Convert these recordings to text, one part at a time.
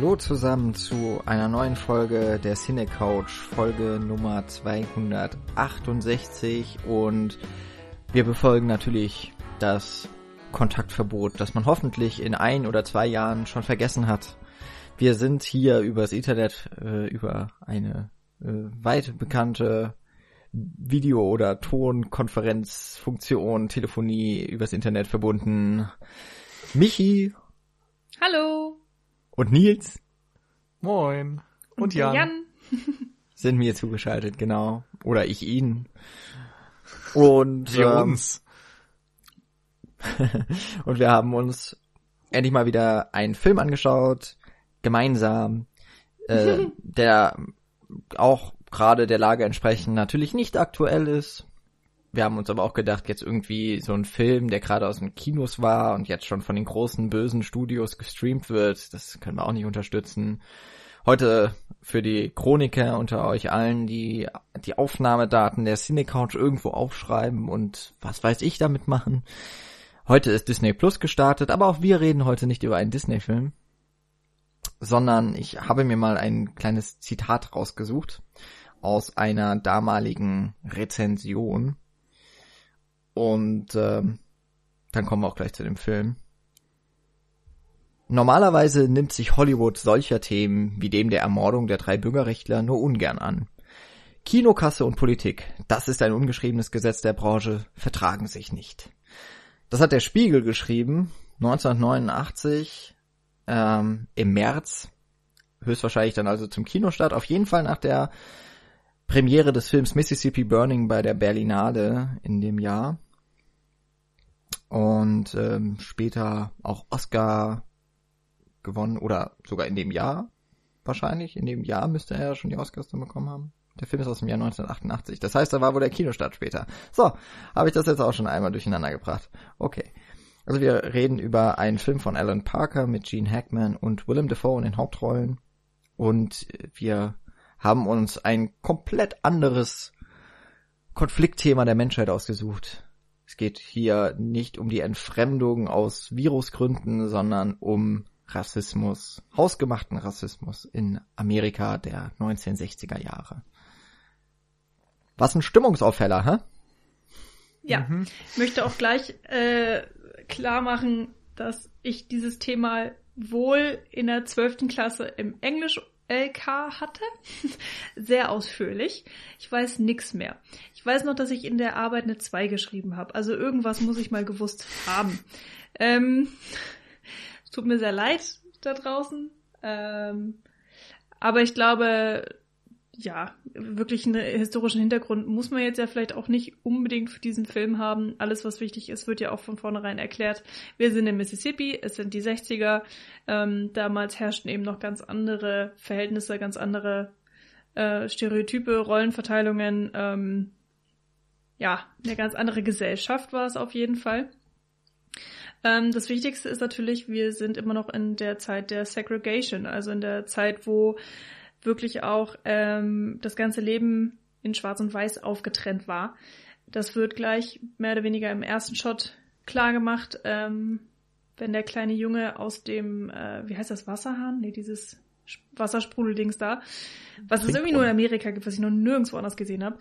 Hallo zusammen zu einer neuen Folge der Cine Couch, Folge Nummer 268 und wir befolgen natürlich das Kontaktverbot, das man hoffentlich in ein oder zwei Jahren schon vergessen hat. Wir sind hier übers Internet, äh, über eine äh, weit bekannte Video- oder Tonkonferenzfunktion, Telefonie übers Internet verbunden. Michi. Hallo. Und Nils. Moin. Und, und Jan. Jan. sind mir zugeschaltet, genau. Oder ich ihn. Und wir ähm, uns. und wir haben uns endlich mal wieder einen Film angeschaut, gemeinsam, äh, der auch gerade der Lage entsprechend natürlich nicht aktuell ist. Wir haben uns aber auch gedacht, jetzt irgendwie so ein Film, der gerade aus den Kinos war und jetzt schon von den großen bösen Studios gestreamt wird, das können wir auch nicht unterstützen. Heute für die Chroniker unter euch allen, die die Aufnahmedaten der Cinecouch irgendwo aufschreiben und was weiß ich damit machen. Heute ist Disney Plus gestartet, aber auch wir reden heute nicht über einen Disney-Film, sondern ich habe mir mal ein kleines Zitat rausgesucht aus einer damaligen Rezension. Und äh, dann kommen wir auch gleich zu dem Film. Normalerweise nimmt sich Hollywood solcher Themen wie dem der Ermordung der drei Bürgerrechtler nur ungern an. Kinokasse und Politik, das ist ein ungeschriebenes Gesetz der Branche, vertragen sich nicht. Das hat der Spiegel geschrieben, 1989, ähm, im März, höchstwahrscheinlich dann also zum Kinostart, auf jeden Fall nach der Premiere des Films Mississippi Burning bei der Berlinale in dem Jahr. Und ähm, später auch Oscar gewonnen oder sogar in dem Jahr wahrscheinlich. In dem Jahr müsste er ja schon die Oscars dann bekommen haben. Der Film ist aus dem Jahr 1988. Das heißt, da war wohl der Kinostart später. So, habe ich das jetzt auch schon einmal durcheinander gebracht. Okay. Also wir reden über einen Film von Alan Parker mit Gene Hackman und Willem Dafoe in den Hauptrollen. Und wir haben uns ein komplett anderes Konfliktthema der Menschheit ausgesucht. Es geht hier nicht um die Entfremdung aus Virusgründen, sondern um Rassismus, hausgemachten Rassismus in Amerika der 1960er Jahre. Was ein Stimmungsaufheller, hä? Ja, mhm. ich möchte auch gleich äh, klar machen, dass ich dieses Thema wohl in der zwölften Klasse im Englisch Hatte. Sehr ausführlich. Ich weiß nix mehr. Ich weiß noch, dass ich in der Arbeit eine 2 geschrieben habe. Also irgendwas muss ich mal gewusst haben. Ähm, tut mir sehr leid da draußen. Ähm, aber ich glaube, ja, wirklich einen historischen Hintergrund muss man jetzt ja vielleicht auch nicht unbedingt für diesen Film haben. Alles, was wichtig ist, wird ja auch von vornherein erklärt. Wir sind in Mississippi, es sind die 60er. Ähm, damals herrschten eben noch ganz andere Verhältnisse, ganz andere äh, Stereotype, Rollenverteilungen. Ähm, ja, eine ganz andere Gesellschaft war es auf jeden Fall. Ähm, das Wichtigste ist natürlich, wir sind immer noch in der Zeit der Segregation, also in der Zeit, wo wirklich auch ähm, das ganze Leben in Schwarz und Weiß aufgetrennt war. Das wird gleich mehr oder weniger im ersten Shot klar gemacht, ähm, wenn der kleine Junge aus dem, äh, wie heißt das, Wasserhahn? Nee, dieses Wassersprudeldings da, was es irgendwie nur in Amerika gibt, was ich noch nirgendwo anders gesehen habe,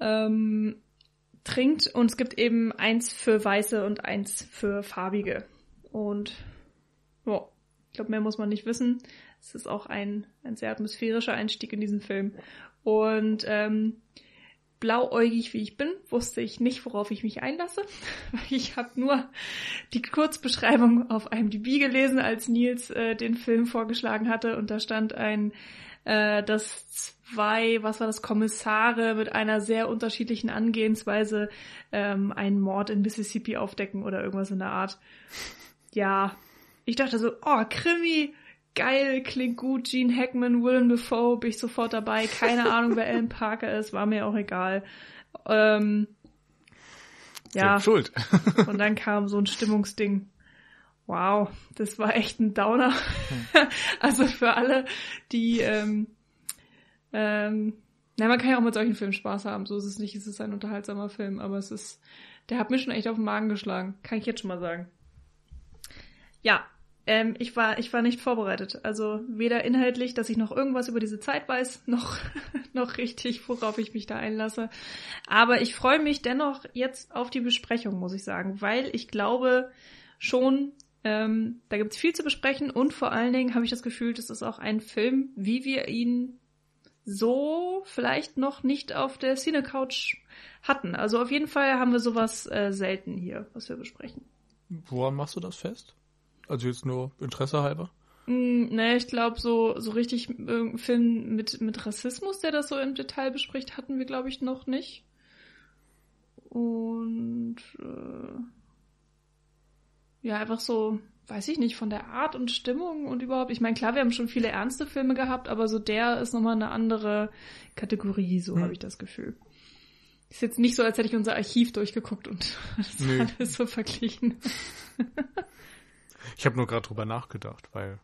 ähm, trinkt und es gibt eben eins für Weiße und eins für Farbige. Und ja, ich glaube, mehr muss man nicht wissen. Es ist auch ein, ein sehr atmosphärischer Einstieg in diesen Film. Und ähm, blauäugig wie ich bin, wusste ich nicht, worauf ich mich einlasse. Ich habe nur die Kurzbeschreibung auf IMDb gelesen, als Nils äh, den Film vorgeschlagen hatte. Und da stand ein, äh, dass zwei, was war das, Kommissare mit einer sehr unterschiedlichen Angehensweise ähm, einen Mord in Mississippi aufdecken oder irgendwas in der Art. Ja, ich dachte so, oh, Krimi, geil, klingt gut, Gene Hackman, Willem Dafoe, bin ich sofort dabei. Keine Ahnung, wer Alan Parker ist, war mir auch egal. Ähm, ja. Schuld. und dann kam so ein Stimmungsding. Wow, das war echt ein Downer. Hm. also für alle, die, ähm, ähm, na, man kann ja auch mit solchen Filmen Spaß haben. So ist es nicht. Es ist ein unterhaltsamer Film, aber es ist, der hat mir schon echt auf den Magen geschlagen. Kann ich jetzt schon mal sagen. Ja, Ähm, ich war, ich war nicht vorbereitet. Also weder inhaltlich, dass ich noch irgendwas über diese Zeit weiß, noch, noch richtig, worauf ich mich da einlasse. Aber ich freue mich dennoch jetzt auf die Besprechung, muss ich sagen, weil ich glaube schon, ähm, da gibt es viel zu besprechen und vor allen Dingen habe ich das Gefühl, das ist auch ein Film, wie wir ihn so vielleicht noch nicht auf der Cine Couch hatten. Also auf jeden Fall haben wir sowas äh, selten hier, was wir besprechen. Woran machst du das fest? Also jetzt nur Interesse halber? Mm, ne, ich glaube, so, so richtig irgendein Film mit, mit Rassismus, der das so im Detail bespricht, hatten wir, glaube ich, noch nicht. Und äh, ja, einfach so, weiß ich nicht, von der Art und Stimmung und überhaupt. Ich meine, klar, wir haben schon viele ernste Filme gehabt, aber so der ist nochmal eine andere Kategorie, so hm. habe ich das Gefühl. Ist jetzt nicht so, als hätte ich unser Archiv durchgeguckt und das nee. alles so verglichen. Ich habe nur gerade drüber nachgedacht, weil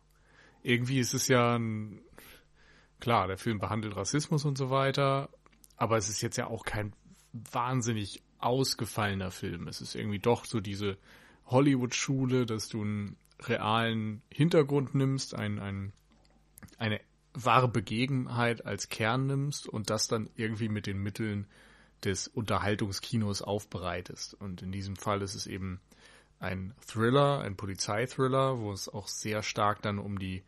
irgendwie ist es ja ein, klar, der Film behandelt Rassismus und so weiter, aber es ist jetzt ja auch kein wahnsinnig ausgefallener Film. Es ist irgendwie doch so diese Hollywood-Schule, dass du einen realen Hintergrund nimmst, ein, ein, eine wahre Begebenheit als Kern nimmst und das dann irgendwie mit den Mitteln des Unterhaltungskinos aufbereitest. Und in diesem Fall ist es eben ein Thriller, ein Polizeithriller, wo es auch sehr stark dann um die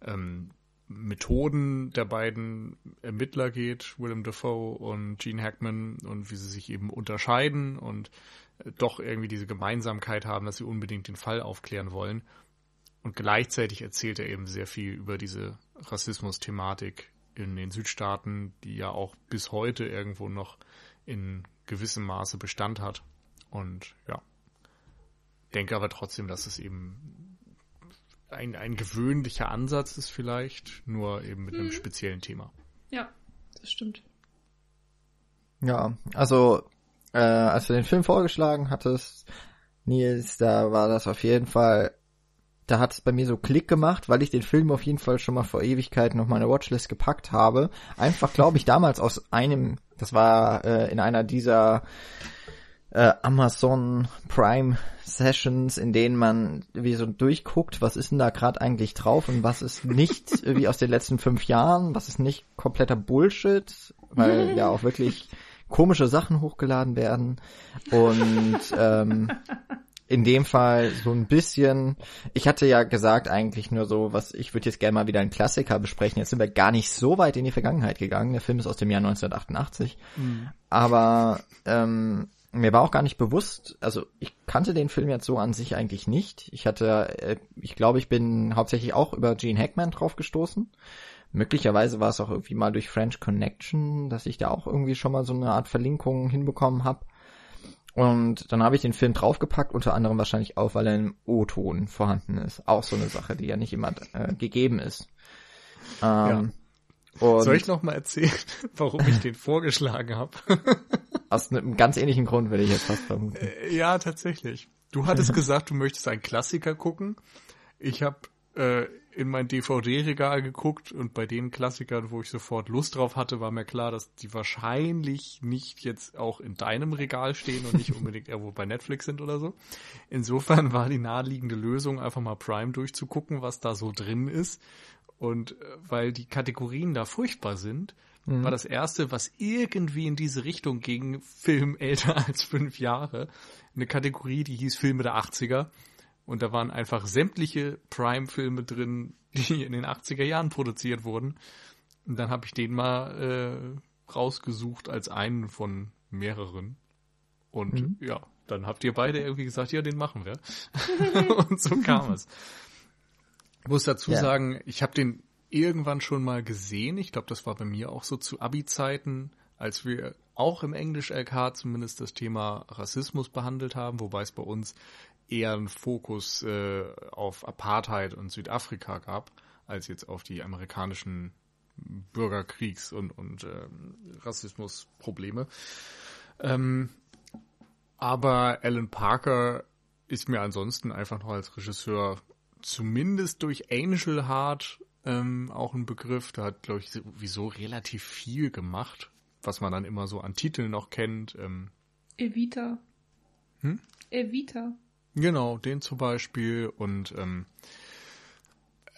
ähm, Methoden der beiden Ermittler geht, Willem Dafoe und Gene Hackman, und wie sie sich eben unterscheiden und äh, doch irgendwie diese Gemeinsamkeit haben, dass sie unbedingt den Fall aufklären wollen. Und gleichzeitig erzählt er eben sehr viel über diese Rassismus-Thematik in den Südstaaten, die ja auch bis heute irgendwo noch in gewissem Maße Bestand hat. Und ja, denke aber trotzdem, dass es eben ein, ein gewöhnlicher Ansatz ist vielleicht, nur eben mit hm. einem mhm. speziellen Thema. Ja, das stimmt. Ja, also äh, als du den Film vorgeschlagen hattest, Nils, da war das auf jeden Fall, da hat es bei mir so Klick gemacht, weil ich den Film auf jeden Fall schon mal vor Ewigkeiten auf meine Watchlist gepackt habe. Einfach, glaube ich, damals aus einem, das war äh, in einer dieser äh, Amazon Prime Sessions, in denen man wie so durchguckt, was ist denn da gerade eigentlich drauf und was ist nicht wie aus den letzten fünf Jahren, was ist nicht kompletter Bullshit, weil ja auch wirklich komische Sachen hochgeladen werden und ähm, in dem Fall so ein bisschen, ich hatte ja gesagt eigentlich nur so, was ich würde jetzt gerne mal wieder einen Klassiker besprechen. Jetzt sind wir gar nicht so weit in die Vergangenheit gegangen. Der Film ist aus dem Jahr 1988. Mhm. Aber ähm, mir war auch gar nicht bewusst, also ich kannte den Film jetzt so an sich eigentlich nicht. Ich hatte, äh, ich glaube, ich bin hauptsächlich auch über Gene Hackman drauf gestoßen. Möglicherweise war es auch irgendwie mal durch French Connection, dass ich da auch irgendwie schon mal so eine Art Verlinkung hinbekommen habe. Und dann habe ich den Film draufgepackt, unter anderem wahrscheinlich auch, weil er im O-Ton vorhanden ist. Auch so eine Sache, die ja nicht immer äh, gegeben ist. Ähm, und Soll ich noch mal erzählen, warum ich den vorgeschlagen habe? Aus einem ganz ähnlichen Grund würde ich jetzt fast vermuten. Äh, ja, tatsächlich. Du hattest gesagt, du möchtest einen Klassiker gucken. Ich habe äh, in mein DVD-Regal geguckt und bei den Klassikern, wo ich sofort Lust drauf hatte, war mir klar, dass die wahrscheinlich nicht jetzt auch in deinem Regal stehen und nicht unbedingt irgendwo bei Netflix sind oder so. Insofern war die naheliegende Lösung, einfach mal Prime durchzugucken, was da so drin ist. Und äh, weil die Kategorien da furchtbar sind, mhm. war das erste, was irgendwie in diese Richtung ging, Film älter als fünf Jahre, eine Kategorie, die hieß Filme der 80er. Und da waren einfach sämtliche Prime-Filme drin, die in den 80er Jahren produziert wurden. Und dann habe ich den mal äh, rausgesucht als einen von mehreren. Und mhm. ja, dann habt ihr beide irgendwie gesagt, ja, den machen wir. und so kam es. Ich muss dazu ja. sagen, ich habe den irgendwann schon mal gesehen. Ich glaube, das war bei mir auch so zu Abi-Zeiten, als wir auch im Englisch-LK zumindest das Thema Rassismus behandelt haben, wobei es bei uns eher einen Fokus äh, auf Apartheid und Südafrika gab, als jetzt auf die amerikanischen Bürgerkriegs- und, und äh, Rassismusprobleme. Ähm, aber Alan Parker ist mir ansonsten einfach noch als Regisseur zumindest durch Angel Heart ähm, auch ein Begriff. Da hat, glaube ich, sowieso relativ viel gemacht, was man dann immer so an Titeln noch kennt. Ähm, Evita. Hm? Evita. Genau, den zum Beispiel. Und ähm,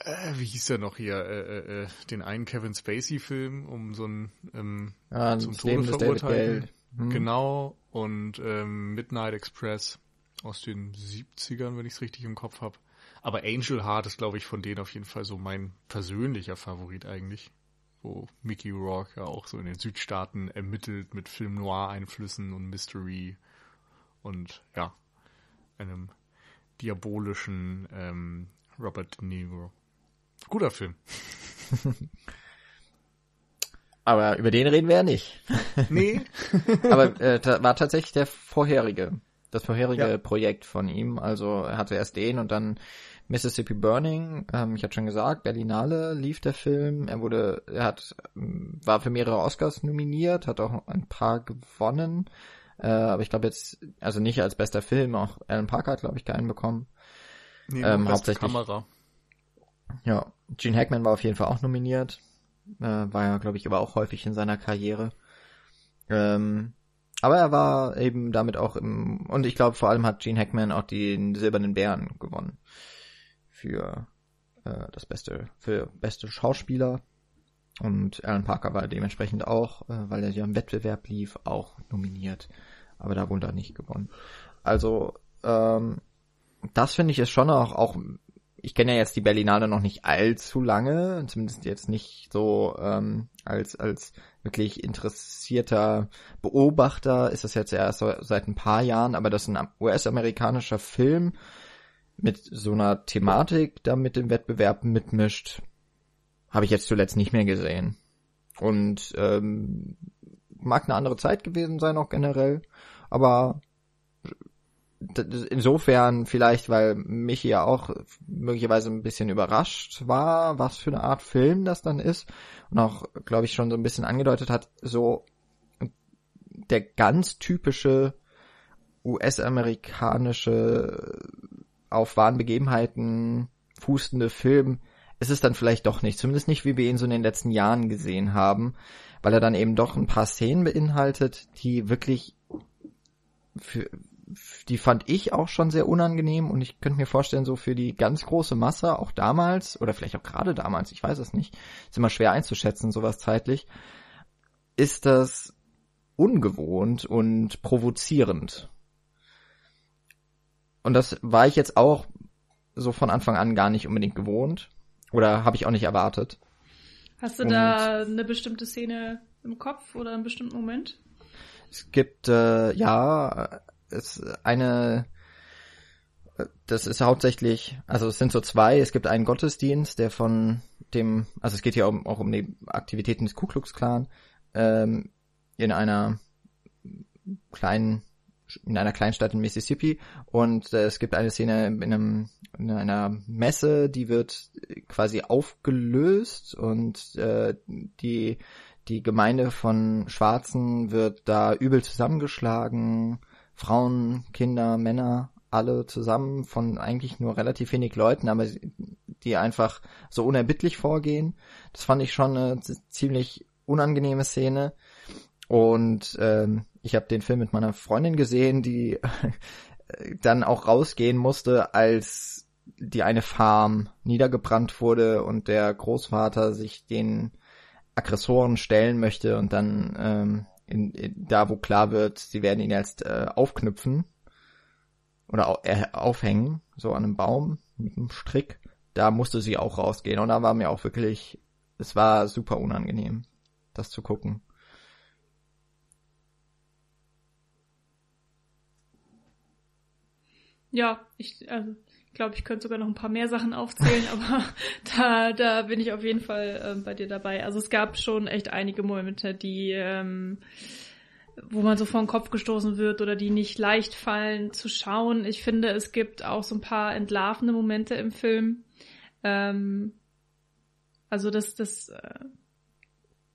Äh, wie hieß der noch hier? Äh, äh, äh den einen Kevin Spacey-Film um so ein ähm, ja, zum Tode verurteilten. Hm. Genau. Und ähm, Midnight Express aus den 70ern, wenn ich es richtig im Kopf habe. Aber Angel Heart ist, glaube ich, von denen auf jeden Fall so mein persönlicher Favorit eigentlich. Wo Mickey Rourke ja auch so in den Südstaaten ermittelt mit Film Noir-Einflüssen und Mystery und ja, einem diabolischen ähm, Robert De Niro. Guter Film. Aber über den reden wir ja nicht. Nee. Aber äh, war tatsächlich der vorherige, das vorherige ja. Projekt von ihm. Also er hatte erst den und dann Mississippi Burning. Ähm, ich hatte schon gesagt, Berlinale lief der Film. Er wurde, er hat, war für mehrere Oscars nominiert, hat auch ein paar gewonnen. Äh, aber ich glaube jetzt, also nicht als bester Film, auch Alan Parker hat, glaube ich, keinen bekommen. Nee, ähm, hauptsächlich. Kamera. Ja, Gene Hackman war auf jeden Fall auch nominiert. Äh, war ja, glaube ich, aber auch häufig in seiner Karriere. Ähm, aber er war eben damit auch im, und ich glaube vor allem hat Gene Hackman auch den Silbernen Bären gewonnen. Für äh, das beste, für beste Schauspieler. Und Alan Parker war dementsprechend auch, äh, weil er ja im Wettbewerb lief, auch nominiert. Aber da wurde er nicht gewonnen. Also, ähm, das finde ich ist schon auch, auch ich kenne ja jetzt die Berlinale noch nicht allzu lange, zumindest jetzt nicht so ähm, als als wirklich interessierter Beobachter ist das jetzt erst seit ein paar Jahren, aber dass ein US-amerikanischer Film mit so einer Thematik da mit dem Wettbewerb mitmischt, habe ich jetzt zuletzt nicht mehr gesehen. Und ähm, mag eine andere Zeit gewesen sein auch generell, aber insofern vielleicht, weil Michi ja auch möglicherweise ein bisschen überrascht war, was für eine Art Film das dann ist und auch, glaube ich, schon so ein bisschen angedeutet hat, so der ganz typische US-amerikanische auf wahren Begebenheiten fußende Film ist es dann vielleicht doch nicht, zumindest nicht, wie wir ihn so in den letzten Jahren gesehen haben, weil er dann eben doch ein paar Szenen beinhaltet, die wirklich für, die fand ich auch schon sehr unangenehm und ich könnte mir vorstellen, so für die ganz große Masse, auch damals, oder vielleicht auch gerade damals, ich weiß es nicht, ist immer schwer einzuschätzen, sowas zeitlich, ist das ungewohnt und provozierend. Und das war ich jetzt auch so von Anfang an gar nicht unbedingt gewohnt. Oder habe ich auch nicht erwartet. Hast du und da eine bestimmte Szene im Kopf oder einen bestimmten Moment? Es gibt äh, ja ist eine, das ist hauptsächlich, also es sind so zwei, es gibt einen Gottesdienst, der von dem, also es geht hier auch, auch um die Aktivitäten des Ku Klux Klan, ähm, in einer kleinen in einer Kleinstadt in Mississippi und äh, es gibt eine Szene in, einem, in einer Messe, die wird quasi aufgelöst und äh, die die Gemeinde von Schwarzen wird da übel zusammengeschlagen Frauen, Kinder, Männer, alle zusammen von eigentlich nur relativ wenig Leuten, aber die einfach so unerbittlich vorgehen. Das fand ich schon eine ziemlich unangenehme Szene. Und ähm, ich habe den Film mit meiner Freundin gesehen, die dann auch rausgehen musste, als die eine Farm niedergebrannt wurde und der Großvater sich den Aggressoren stellen möchte und dann ähm, in, in, da wo klar wird, sie werden ihn jetzt äh, aufknüpfen oder au äh, aufhängen, so an einem Baum mit einem Strick, da musste sie auch rausgehen und da war mir auch wirklich, es war super unangenehm, das zu gucken. Ja, ich, also glaube, ich könnte sogar noch ein paar mehr Sachen aufzählen, aber da, da bin ich auf jeden Fall ähm, bei dir dabei. Also es gab schon echt einige Momente, die, ähm, wo man so vor den Kopf gestoßen wird oder die nicht leicht fallen zu schauen. Ich finde, es gibt auch so ein paar entlarvende Momente im Film. Ähm, also das, das, äh,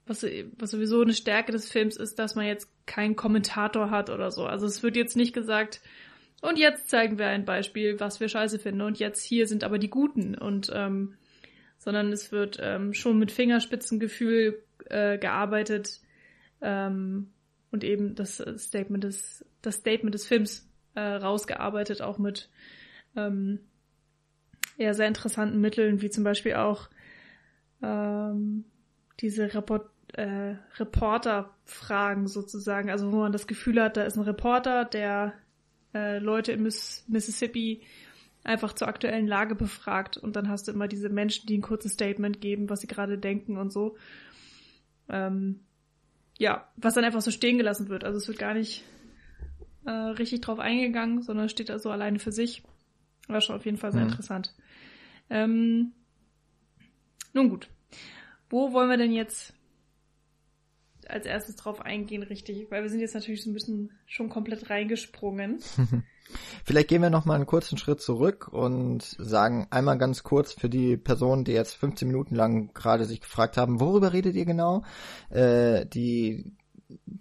was, was sowieso eine Stärke des Films ist, dass man jetzt keinen Kommentator hat oder so. Also es wird jetzt nicht gesagt, und jetzt zeigen wir ein Beispiel, was wir scheiße finden. Und jetzt hier sind aber die Guten. Und ähm, sondern es wird ähm, schon mit Fingerspitzengefühl äh, gearbeitet ähm, und eben das Statement des das Statement des Films äh, rausgearbeitet, auch mit ähm, ja, sehr interessanten Mitteln, wie zum Beispiel auch ähm, diese Report äh, Reporter-Fragen sozusagen, also wo man das Gefühl hat, da ist ein Reporter, der äh, Leute im Miss Mississippi einfach zur aktuellen Lage befragt und dann hast du immer diese Menschen, die ein kurzes Statement geben, was sie gerade denken und so. Ähm, ja, was dann einfach so stehen gelassen wird. Also es wird gar nicht äh, richtig drauf eingegangen, sondern steht da so alleine für sich. War schon auf jeden Fall sehr mhm. interessant. Ähm, nun gut. Wo wollen wir denn jetzt als erstes drauf eingehen, richtig? Weil wir sind jetzt natürlich so ein bisschen schon komplett reingesprungen. Vielleicht gehen wir noch mal einen kurzen Schritt zurück und sagen einmal ganz kurz für die Personen, die jetzt 15 Minuten lang gerade sich gefragt haben, worüber redet ihr genau? Äh, die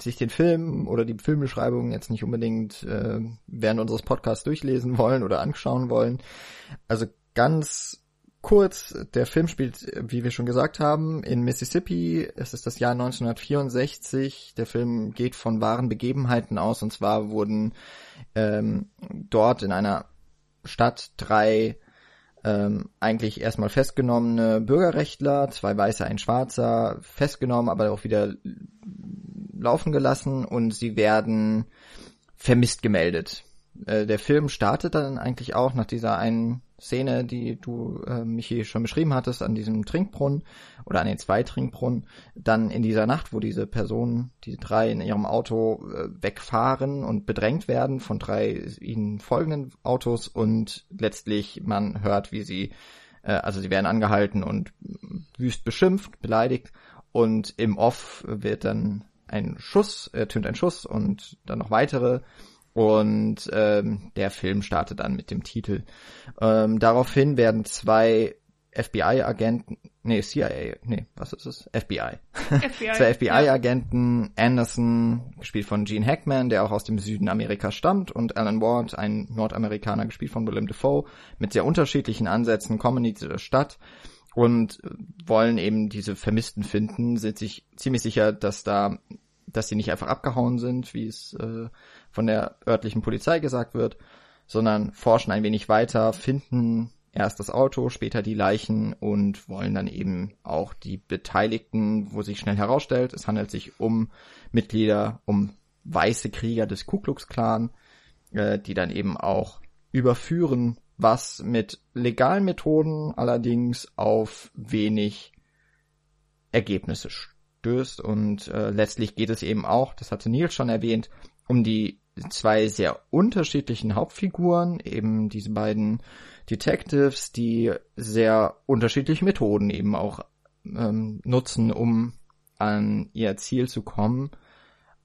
sich den Film oder die Filmbeschreibung jetzt nicht unbedingt äh, während unseres Podcasts durchlesen wollen oder anschauen wollen. Also ganz kurz, der Film spielt, wie wir schon gesagt haben, in Mississippi. Es ist das Jahr 1964. Der Film geht von wahren Begebenheiten aus und zwar wurden ähm, dort in einer Stadt drei ähm, eigentlich erstmal festgenommene Bürgerrechtler, zwei Weiße, ein Schwarzer, festgenommen, aber auch wieder laufen gelassen und sie werden vermisst gemeldet. Äh, der Film startet dann eigentlich auch nach dieser einen Szene, die du, äh, Michi, schon beschrieben hattest, an diesem Trinkbrunnen oder an den zwei Trinkbrunnen, dann in dieser Nacht, wo diese Personen, die drei in ihrem Auto äh, wegfahren und bedrängt werden von drei ihnen folgenden Autos und letztlich man hört, wie sie, äh, also sie werden angehalten und wüst beschimpft, beleidigt und im Off wird dann ein Schuss, ertönt ein Schuss und dann noch weitere und ähm, der Film startet dann mit dem Titel. Ähm, daraufhin werden zwei FBI-Agenten, nee, CIA, nee, was ist es? FBI. FBI zwei FBI-Agenten. Anderson, gespielt von Gene Hackman, der auch aus dem Süden Amerikas stammt, und Alan Ward, ein Nordamerikaner, gespielt von Willem Dafoe, mit sehr unterschiedlichen Ansätzen, kommen in diese Stadt und wollen eben diese Vermissten finden, sind sich ziemlich sicher, dass da, dass sie nicht einfach abgehauen sind, wie es äh, von der örtlichen Polizei gesagt wird, sondern forschen ein wenig weiter, finden erst das Auto, später die Leichen und wollen dann eben auch die Beteiligten, wo sich schnell herausstellt, es handelt sich um Mitglieder, um weiße Krieger des Ku Klux Klan, äh, die dann eben auch überführen, was mit legalen Methoden allerdings auf wenig Ergebnisse stößt. Und äh, letztlich geht es eben auch, das hatte Nils schon erwähnt, um die zwei sehr unterschiedlichen Hauptfiguren, eben diese beiden Detectives, die sehr unterschiedliche Methoden eben auch ähm, nutzen, um an ihr Ziel zu kommen.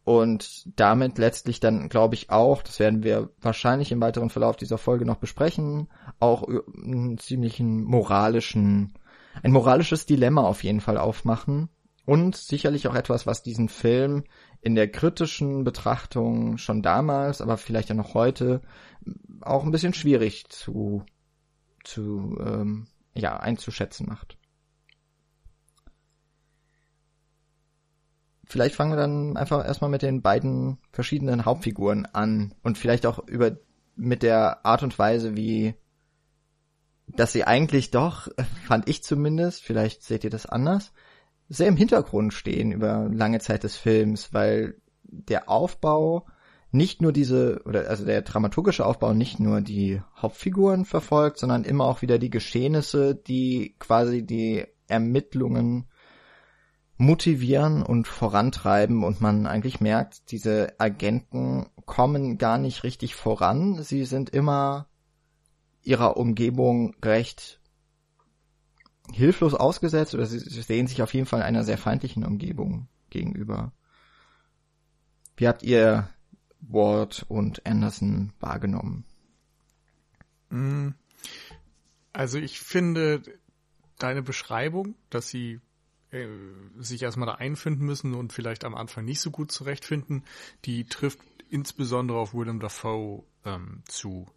Und damit letztlich dann, glaube ich, auch, das werden wir wahrscheinlich im weiteren Verlauf dieser Folge noch besprechen, auch einen ziemlichen moralischen, ein moralisches Dilemma auf jeden Fall aufmachen. Und sicherlich auch etwas, was diesen Film in der kritischen Betrachtung schon damals, aber vielleicht ja noch heute auch ein bisschen schwierig zu, zu ähm, ja, einzuschätzen macht. Vielleicht fangen wir dann einfach erstmal mit den beiden verschiedenen Hauptfiguren an und vielleicht auch über mit der Art und Weise, wie dass sie eigentlich doch, fand ich zumindest, vielleicht seht ihr das anders, sehr im Hintergrund stehen über lange Zeit des Films, weil der Aufbau nicht nur diese, oder also der dramaturgische Aufbau nicht nur die Hauptfiguren verfolgt, sondern immer auch wieder die Geschehnisse, die quasi die Ermittlungen motivieren und vorantreiben und man eigentlich merkt, diese Agenten kommen gar nicht richtig voran. Sie sind immer ihrer Umgebung recht hilflos ausgesetzt oder sie, sehen sich auf jeden Fall einer sehr feindlichen Umgebung gegenüber. Wie habt ihr Ward und Anderson wahrgenommen? Mm. Also ich finde deine Beschreibung, dass sie äh, sich erstmal da einfinden müssen und vielleicht am Anfang nicht so gut zurechtfinden, die trifft insbesondere auf Willem Dafoe ähm, zu.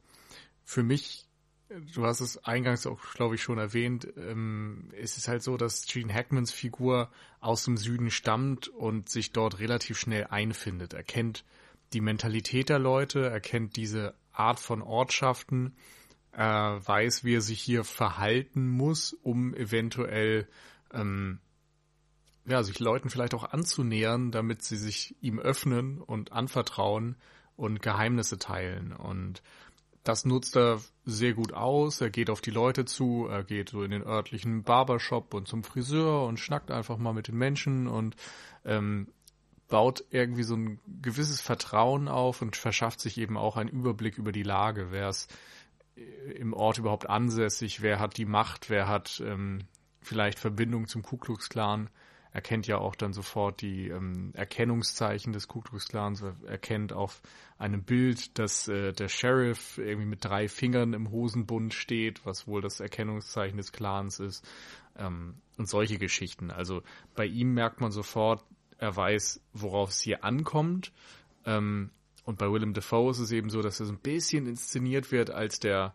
Für mich du hast es eingangs auch, glaube ich, schon erwähnt, ähm, es ist halt so, dass Gene Hackmans Figur aus dem Süden stammt und sich dort relativ schnell einfindet. Er kennt die Mentalität der Leute, er kennt diese Art von Ortschaften, Er weiß, wie er sich hier verhalten muss, um eventuell ähm, ja, sich Leuten vielleicht auch anzunähern, damit sie sich ihm öffnen und anvertrauen und Geheimnisse teilen. Und das nutzt er sehr gut aus. Er geht auf die Leute zu, er geht so in den örtlichen Barbershop und zum Friseur und schnackt einfach mal mit den Menschen und ähm, baut irgendwie so ein gewisses Vertrauen auf und verschafft sich eben auch einen Überblick über die Lage. Wer ist im Ort überhaupt ansässig? Wer hat die Macht? Wer hat ähm, vielleicht Verbindung zum Ku Klux Klan? Erkennt ja auch dann sofort die ähm, Erkennungszeichen des Ku Klux Klans, erkennt auf einem Bild, dass äh, der Sheriff irgendwie mit drei Fingern im Hosenbund steht, was wohl das Erkennungszeichen des Clans ist ähm, und solche Geschichten. Also bei ihm merkt man sofort, er weiß, worauf es hier ankommt. Ähm, und bei Willem Dafoe ist es eben so, dass er so ein bisschen inszeniert wird als der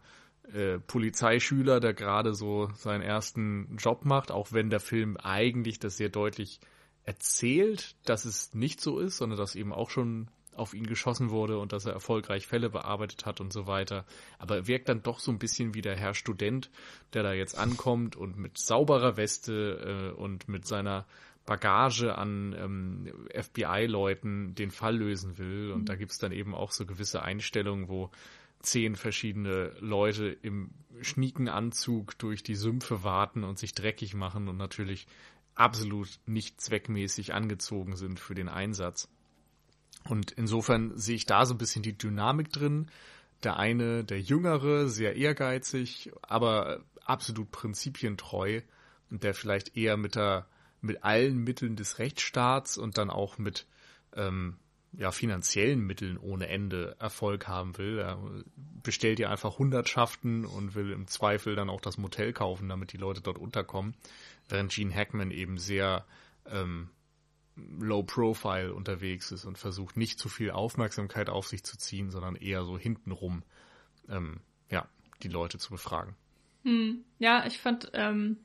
äh, Polizeischüler, der gerade so seinen ersten Job macht, auch wenn der Film eigentlich das sehr deutlich erzählt, dass es nicht so ist, sondern dass eben auch schon auf ihn geschossen wurde und dass er erfolgreich Fälle bearbeitet hat und so weiter. Aber er wirkt dann doch so ein bisschen wie der Herr Student, der da jetzt ankommt und mit sauberer Weste äh, und mit seiner Bagage an ähm, FBI-Leuten den Fall lösen will. Und mhm. da gibt's dann eben auch so gewisse Einstellungen, wo zehn verschiedene Leute im schnieken Anzug durch die Sümpfe warten und sich dreckig machen und natürlich absolut nicht zweckmäßig angezogen sind für den Einsatz. Und insofern sehe ich da so ein bisschen die Dynamik drin. Der eine, der Jüngere, sehr ehrgeizig, aber absolut prinzipientreu und der vielleicht eher mit der, mit allen Mitteln des Rechtsstaats und dann auch mit ähm, ja, finanziellen Mitteln ohne Ende Erfolg haben will. Er bestellt ja einfach Hundertschaften und will im Zweifel dann auch das Motel kaufen, damit die Leute dort unterkommen. Während Gene Hackman eben sehr ähm, low profile unterwegs ist und versucht nicht zu viel Aufmerksamkeit auf sich zu ziehen, sondern eher so hintenrum ähm, ja, die Leute zu befragen. Hm. Ja, ich fand ähm,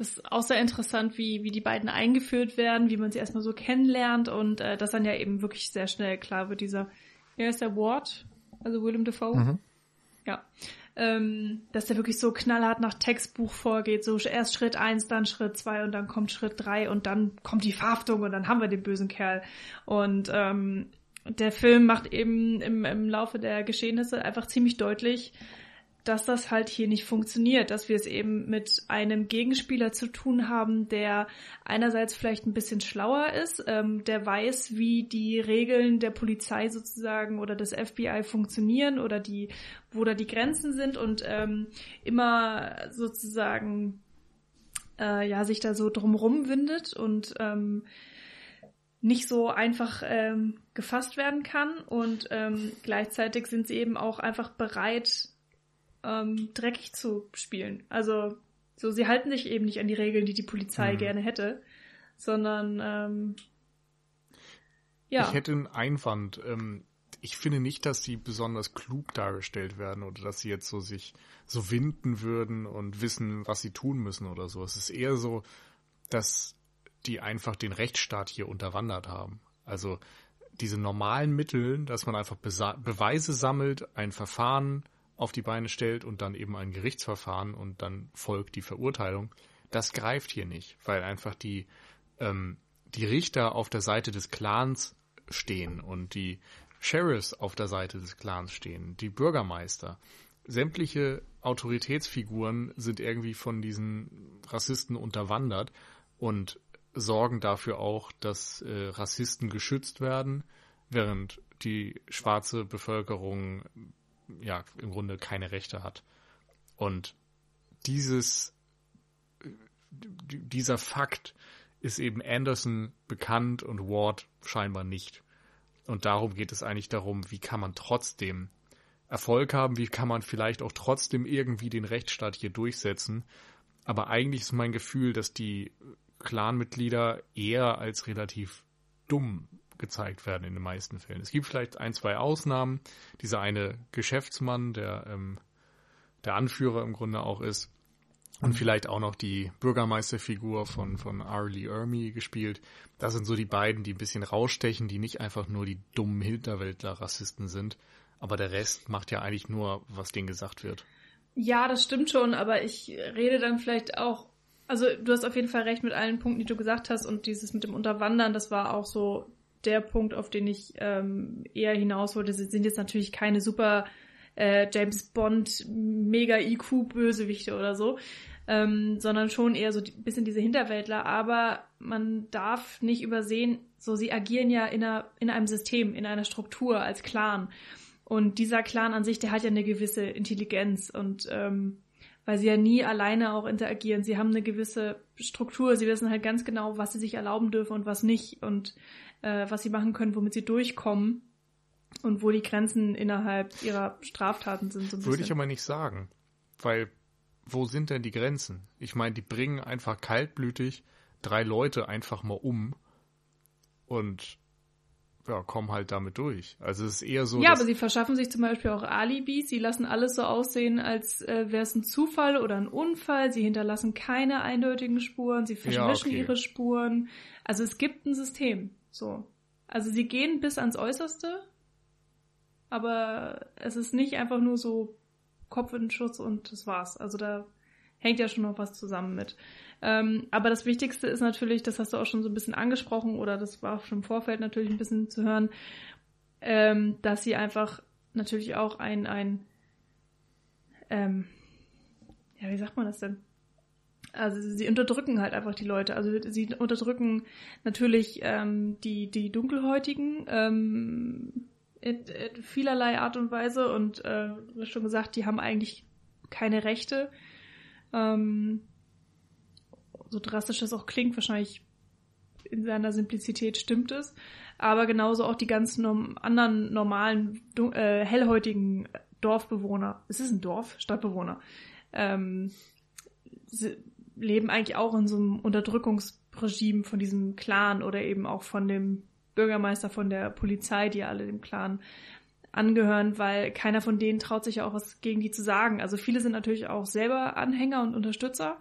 das ist auch sehr interessant, wie, wie die beiden eingeführt werden, wie man sie erstmal so kennenlernt und äh, dass dann ja eben wirklich sehr schnell klar wird, dieser, wer ist der Ward? Also Willem Dafoe? Mhm. Ja. Ähm, dass der wirklich so knallhart nach Textbuch vorgeht, so erst Schritt eins, dann Schritt zwei und dann kommt Schritt drei und dann kommt die Verhaftung und dann haben wir den bösen Kerl. Und ähm, der Film macht eben im, im Laufe der Geschehnisse einfach ziemlich deutlich, dass das halt hier nicht funktioniert, dass wir es eben mit einem Gegenspieler zu tun haben, der einerseits vielleicht ein bisschen schlauer ist, ähm, der weiß, wie die Regeln der Polizei sozusagen oder des FBI funktionieren oder die, wo da die Grenzen sind und ähm, immer sozusagen äh, ja sich da so drumrum windet und ähm, nicht so einfach ähm, gefasst werden kann. Und ähm, gleichzeitig sind sie eben auch einfach bereit, ähm, dreckig zu spielen. Also so, sie halten sich eben nicht an die Regeln, die die Polizei mhm. gerne hätte, sondern ähm, ja. Ich hätte einen Einwand. Ähm, ich finde nicht, dass sie besonders klug dargestellt werden oder dass sie jetzt so sich so winden würden und wissen, was sie tun müssen oder so. Es ist eher so, dass die einfach den Rechtsstaat hier unterwandert haben. Also diese normalen Mittel, dass man einfach Besa Beweise sammelt, ein Verfahren auf die Beine stellt und dann eben ein Gerichtsverfahren und dann folgt die Verurteilung, das greift hier nicht, weil einfach die, ähm, die Richter auf der Seite des Clans stehen und die Sheriffs auf der Seite des Clans stehen, die Bürgermeister. Sämtliche Autoritätsfiguren sind irgendwie von diesen Rassisten unterwandert und sorgen dafür auch, dass äh, Rassisten geschützt werden, während die schwarze Bevölkerung ja im Grunde keine Rechte hat. Und dieses, dieser Fakt ist eben Anderson bekannt und Ward scheinbar nicht. Und darum geht es eigentlich darum, wie kann man trotzdem Erfolg haben, wie kann man vielleicht auch trotzdem irgendwie den Rechtsstaat hier durchsetzen. Aber eigentlich ist mein Gefühl, dass die Clanmitglieder eher als relativ dumm gezeigt werden in den meisten Fällen. Es gibt vielleicht ein, zwei Ausnahmen. Dieser eine Geschäftsmann, der ähm, der Anführer im Grunde auch ist. Und vielleicht auch noch die Bürgermeisterfigur von, von Arlie Ermy gespielt. Das sind so die beiden, die ein bisschen rausstechen, die nicht einfach nur die dummen Hinterwäldler-Rassisten sind. Aber der Rest macht ja eigentlich nur, was denen gesagt wird. Ja, das stimmt schon, aber ich rede dann vielleicht auch, also du hast auf jeden Fall recht mit allen Punkten, die du gesagt hast und dieses mit dem Unterwandern, das war auch so der Punkt, auf den ich ähm, eher hinaus wollte. Sie sind jetzt natürlich keine super äh, James Bond mega IQ Bösewichte oder so, ähm, sondern schon eher so ein bisschen diese Hinterwäldler. Aber man darf nicht übersehen, so sie agieren ja in, einer, in einem System, in einer Struktur als Clan. Und dieser Clan an sich, der hat ja eine gewisse Intelligenz und ähm, weil sie ja nie alleine auch interagieren. Sie haben eine gewisse Struktur, sie wissen halt ganz genau, was sie sich erlauben dürfen und was nicht und äh, was sie machen können, womit sie durchkommen und wo die Grenzen innerhalb ihrer Straftaten sind. So Würde ich aber nicht sagen, weil wo sind denn die Grenzen? Ich meine, die bringen einfach kaltblütig drei Leute einfach mal um und ja, kommen halt damit durch. Also es ist eher so. Ja, aber sie verschaffen sich zum Beispiel auch Alibis. Sie lassen alles so aussehen, als äh, wäre es ein Zufall oder ein Unfall. Sie hinterlassen keine eindeutigen Spuren. Sie verwischen ja, okay. ihre Spuren. Also es gibt ein System. So. Also sie gehen bis ans Äußerste, aber es ist nicht einfach nur so Kopf in den Schutz und das war's. Also da hängt ja schon noch was zusammen mit. Ähm, aber das Wichtigste ist natürlich, das hast du auch schon so ein bisschen angesprochen oder das war auch schon im Vorfeld natürlich ein bisschen zu hören, ähm, dass sie einfach natürlich auch ein, ein ähm, ja, wie sagt man das denn? Also sie unterdrücken halt einfach die Leute. Also sie unterdrücken natürlich ähm, die, die Dunkelhäutigen ähm, in, in vielerlei Art und Weise und äh, wie schon gesagt, die haben eigentlich keine Rechte. Ähm, so drastisch das auch klingt, wahrscheinlich in seiner Simplizität stimmt es. Aber genauso auch die ganzen norm anderen normalen, äh, hellhäutigen Dorfbewohner. Es ist ein Dorf, Stadtbewohner. Ähm, leben eigentlich auch in so einem Unterdrückungsregime von diesem Clan oder eben auch von dem Bürgermeister, von der Polizei, die alle dem Clan angehören, weil keiner von denen traut sich ja auch was gegen die zu sagen. Also viele sind natürlich auch selber Anhänger und Unterstützer.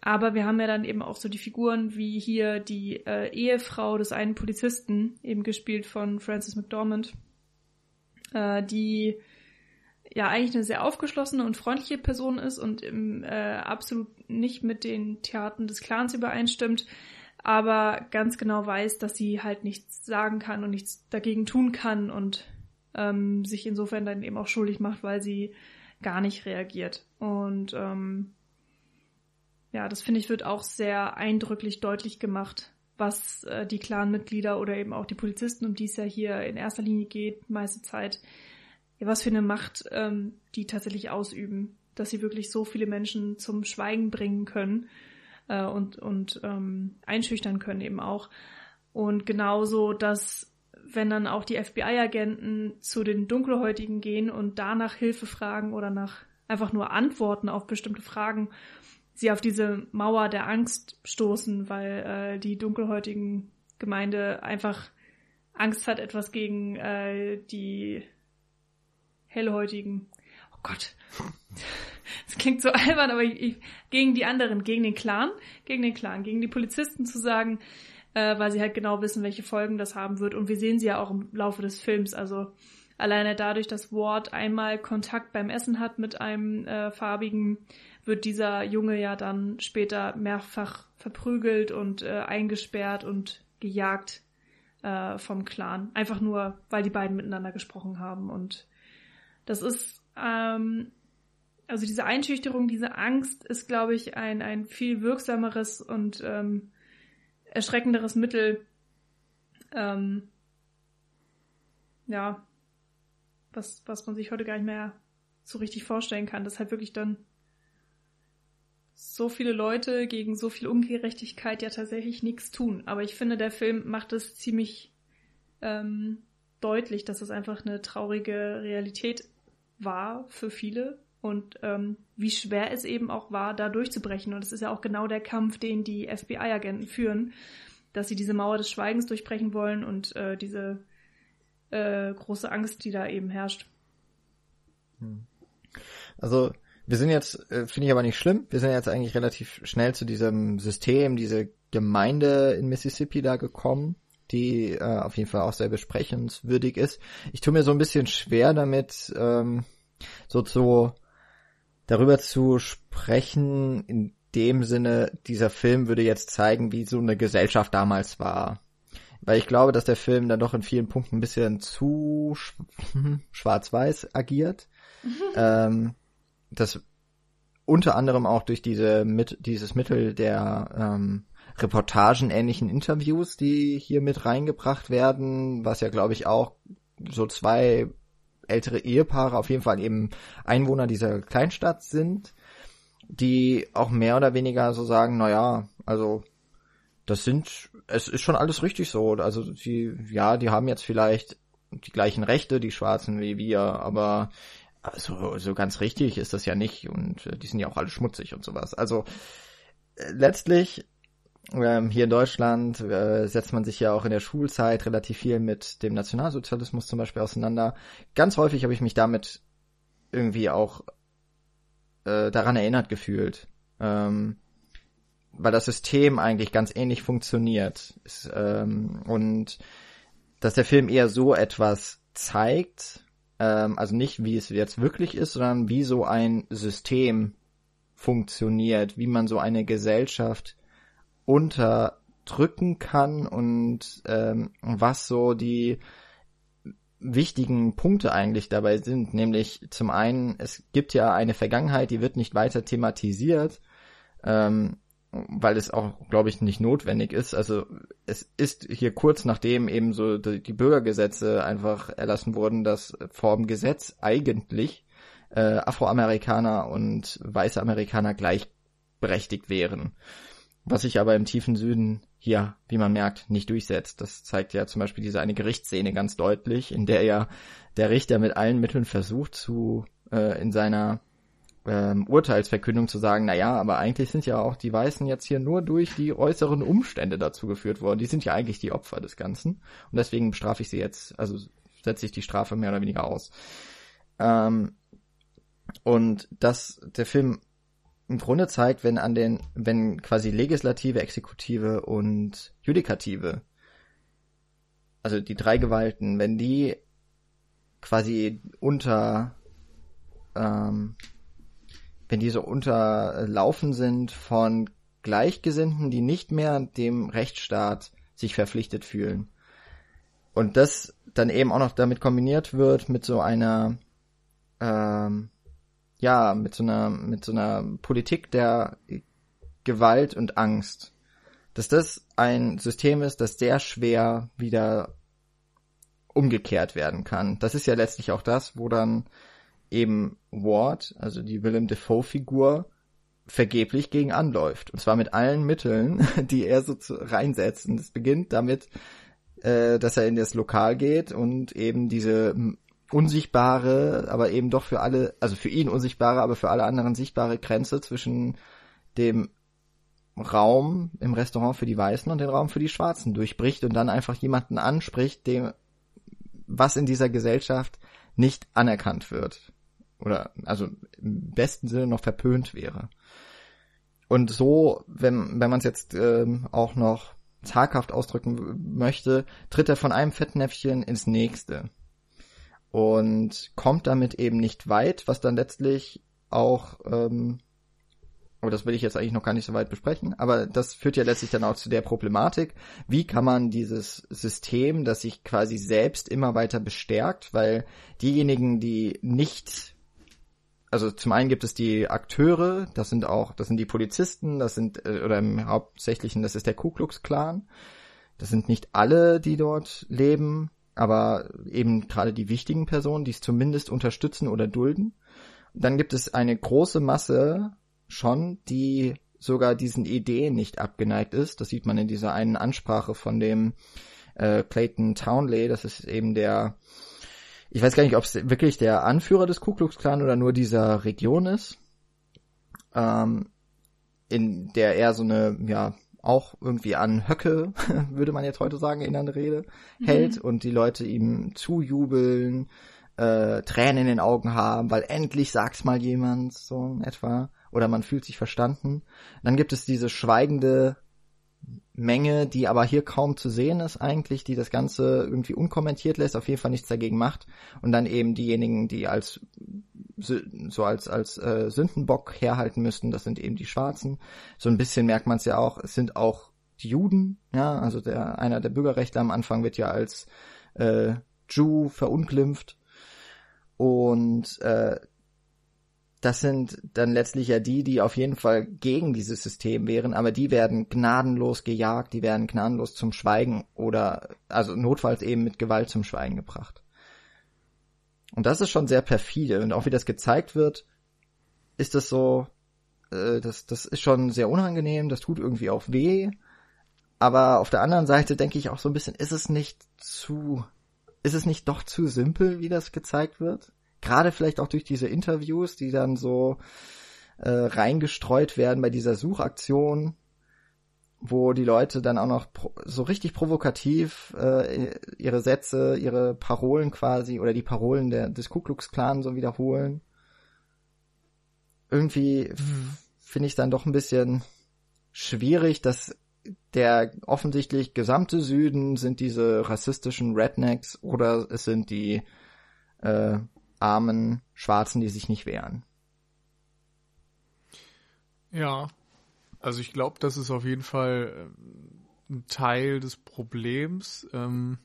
Aber wir haben ja dann eben auch so die Figuren wie hier die äh, Ehefrau des einen Polizisten, eben gespielt von Frances McDormand, äh, die ja eigentlich eine sehr aufgeschlossene und freundliche Person ist und im, äh, absolut nicht mit den Theatern des Clans übereinstimmt, aber ganz genau weiß, dass sie halt nichts sagen kann und nichts dagegen tun kann und ähm, sich insofern dann eben auch schuldig macht, weil sie gar nicht reagiert. Und ähm, ja, das finde ich wird auch sehr eindrücklich deutlich gemacht, was äh, die Clan-Mitglieder oder eben auch die Polizisten, um die es ja hier in erster Linie geht, meiste Zeit, ja, was für eine Macht ähm, die tatsächlich ausüben, dass sie wirklich so viele Menschen zum Schweigen bringen können äh, und, und ähm, einschüchtern können eben auch. Und genauso, dass wenn dann auch die FBI-Agenten zu den Dunkelhäutigen gehen und danach Hilfe fragen oder nach einfach nur Antworten auf bestimmte Fragen, sie auf diese Mauer der Angst stoßen, weil äh, die dunkelhäutigen Gemeinde einfach Angst hat, etwas gegen äh, die hellhäutigen. Oh Gott. Das klingt so albern, aber ich, ich, gegen die anderen, gegen den Clan, gegen den Clan, gegen die Polizisten zu sagen, äh, weil sie halt genau wissen, welche Folgen das haben wird. Und wir sehen sie ja auch im Laufe des Films. Also alleine dadurch, dass Ward einmal Kontakt beim Essen hat mit einem äh, farbigen, wird dieser Junge ja dann später mehrfach verprügelt und äh, eingesperrt und gejagt äh, vom Clan. Einfach nur, weil die beiden miteinander gesprochen haben. Und das ist, ähm, also diese Einschüchterung, diese Angst ist, glaube ich, ein, ein viel wirksameres und ähm, erschreckenderes Mittel, ähm, ja, was, was man sich heute gar nicht mehr so richtig vorstellen kann, dass halt wirklich dann so viele Leute gegen so viel Ungerechtigkeit ja tatsächlich nichts tun. Aber ich finde, der Film macht es ziemlich ähm, deutlich, dass es einfach eine traurige Realität war für viele und ähm, wie schwer es eben auch war, da durchzubrechen. Und es ist ja auch genau der Kampf, den die FBI-Agenten führen, dass sie diese Mauer des Schweigens durchbrechen wollen und äh, diese äh, große Angst, die da eben herrscht. Hm. Also wir sind jetzt, äh, finde ich aber nicht schlimm, wir sind jetzt eigentlich relativ schnell zu diesem System, diese Gemeinde in Mississippi da gekommen. Die äh, auf jeden Fall auch sehr besprechenswürdig ist. Ich tue mir so ein bisschen schwer damit, ähm, so zu darüber zu sprechen, in dem Sinne, dieser Film würde jetzt zeigen, wie so eine Gesellschaft damals war. Weil ich glaube, dass der Film dann doch in vielen Punkten ein bisschen zu schwarz-weiß agiert. ähm, das unter anderem auch durch diese mit dieses Mittel der ähm, reportagenähnlichen Interviews, die hier mit reingebracht werden, was ja glaube ich auch so zwei ältere Ehepaare, auf jeden Fall eben Einwohner dieser Kleinstadt sind, die auch mehr oder weniger so sagen, na ja, also das sind, es ist schon alles richtig so. Also sie, ja, die haben jetzt vielleicht die gleichen Rechte, die Schwarzen wie wir, aber so, so ganz richtig ist das ja nicht und äh, die sind ja auch alle schmutzig und sowas. Also äh, letztlich ähm, hier in Deutschland äh, setzt man sich ja auch in der Schulzeit relativ viel mit dem Nationalsozialismus zum Beispiel auseinander. Ganz häufig habe ich mich damit irgendwie auch äh, daran erinnert gefühlt. Ähm, weil das System eigentlich ganz ähnlich funktioniert. Ähm, und dass der Film eher so etwas zeigt, also nicht wie es jetzt wirklich ist, sondern wie so ein System funktioniert, wie man so eine Gesellschaft unterdrücken kann und ähm, was so die wichtigen Punkte eigentlich dabei sind. Nämlich zum einen, es gibt ja eine Vergangenheit, die wird nicht weiter thematisiert. Ähm, weil es auch, glaube ich, nicht notwendig ist. Also es ist hier kurz nachdem eben so die Bürgergesetze einfach erlassen wurden, dass vor dem Gesetz eigentlich äh, Afroamerikaner und weiße Amerikaner gleichberechtigt wären. Was sich aber im tiefen Süden hier, wie man merkt, nicht durchsetzt. Das zeigt ja zum Beispiel diese eine Gerichtsszene ganz deutlich, in der ja der Richter mit allen Mitteln versucht zu äh, in seiner ähm, Urteilsverkündung zu sagen, na ja, aber eigentlich sind ja auch die Weißen jetzt hier nur durch die äußeren Umstände dazu geführt worden. Die sind ja eigentlich die Opfer des Ganzen. Und deswegen strafe ich sie jetzt, also setze ich die Strafe mehr oder weniger aus. Ähm, und dass der Film im Grunde zeigt, wenn an den, wenn quasi Legislative, Exekutive und Judikative, also die drei Gewalten, wenn die quasi unter ähm, wenn die so unterlaufen sind von Gleichgesinnten, die nicht mehr dem Rechtsstaat sich verpflichtet fühlen. Und das dann eben auch noch damit kombiniert wird mit so einer, ähm, ja, mit so einer, mit so einer Politik der Gewalt und Angst. Dass das ein System ist, das sehr schwer wieder umgekehrt werden kann. Das ist ja letztlich auch das, wo dann eben Ward, also die Willem Dafoe-Figur, vergeblich gegen anläuft. Und zwar mit allen Mitteln, die er so zu, reinsetzt. Und es beginnt damit, äh, dass er in das Lokal geht und eben diese unsichtbare, aber eben doch für alle, also für ihn unsichtbare, aber für alle anderen sichtbare Grenze zwischen dem Raum im Restaurant für die Weißen und den Raum für die Schwarzen durchbricht und dann einfach jemanden anspricht, dem was in dieser Gesellschaft nicht anerkannt wird oder also im besten Sinne noch verpönt wäre. Und so, wenn, wenn man es jetzt ähm, auch noch zaghaft ausdrücken möchte, tritt er von einem Fettnäpfchen ins nächste und kommt damit eben nicht weit, was dann letztlich auch, ähm, aber das will ich jetzt eigentlich noch gar nicht so weit besprechen, aber das führt ja letztlich dann auch zu der Problematik, wie kann man dieses System, das sich quasi selbst immer weiter bestärkt, weil diejenigen, die nicht also zum einen gibt es die Akteure, das sind auch, das sind die Polizisten, das sind, äh, oder im Hauptsächlichen, das ist der Ku Klux Klan. Das sind nicht alle, die dort leben, aber eben gerade die wichtigen Personen, die es zumindest unterstützen oder dulden. Dann gibt es eine große Masse schon, die sogar diesen Ideen nicht abgeneigt ist. Das sieht man in dieser einen Ansprache von dem äh, Clayton Townley, das ist eben der ich weiß gar nicht, ob es wirklich der Anführer des Ku Klux Klan oder nur dieser Region ist, ähm, in der er so eine, ja, auch irgendwie an Höcke, würde man jetzt heute sagen, in einer Rede mhm. hält und die Leute ihm zujubeln, äh, Tränen in den Augen haben, weil endlich sagt's mal jemand, so etwa, oder man fühlt sich verstanden. Dann gibt es diese schweigende Menge, die aber hier kaum zu sehen ist eigentlich, die das Ganze irgendwie unkommentiert lässt, auf jeden Fall nichts dagegen macht. Und dann eben diejenigen, die als so als als äh, Sündenbock herhalten müssten, das sind eben die Schwarzen. So ein bisschen merkt man es ja auch, es sind auch die Juden, ja, also der einer der Bürgerrechtler am Anfang wird ja als äh, Jew verunglimpft und äh, das sind dann letztlich ja die, die auf jeden Fall gegen dieses System wären, aber die werden gnadenlos gejagt, die werden gnadenlos zum Schweigen oder also notfalls eben mit Gewalt zum Schweigen gebracht. Und das ist schon sehr perfide und auch wie das gezeigt wird, ist das so, äh, das, das ist schon sehr unangenehm, das tut irgendwie auch weh, aber auf der anderen Seite denke ich auch so ein bisschen, ist es nicht zu, ist es nicht doch zu simpel, wie das gezeigt wird? Gerade vielleicht auch durch diese Interviews, die dann so äh, reingestreut werden bei dieser Suchaktion, wo die Leute dann auch noch so richtig provokativ äh, ihre Sätze, ihre Parolen quasi oder die Parolen der, des Ku Klux Klan so wiederholen. Irgendwie mhm. finde ich dann doch ein bisschen schwierig, dass der offensichtlich gesamte Süden sind diese rassistischen Rednecks oder es sind die äh, armen Schwarzen, die sich nicht wehren. Ja, also ich glaube, das ist auf jeden Fall ähm, ein Teil des Problems. Ähm,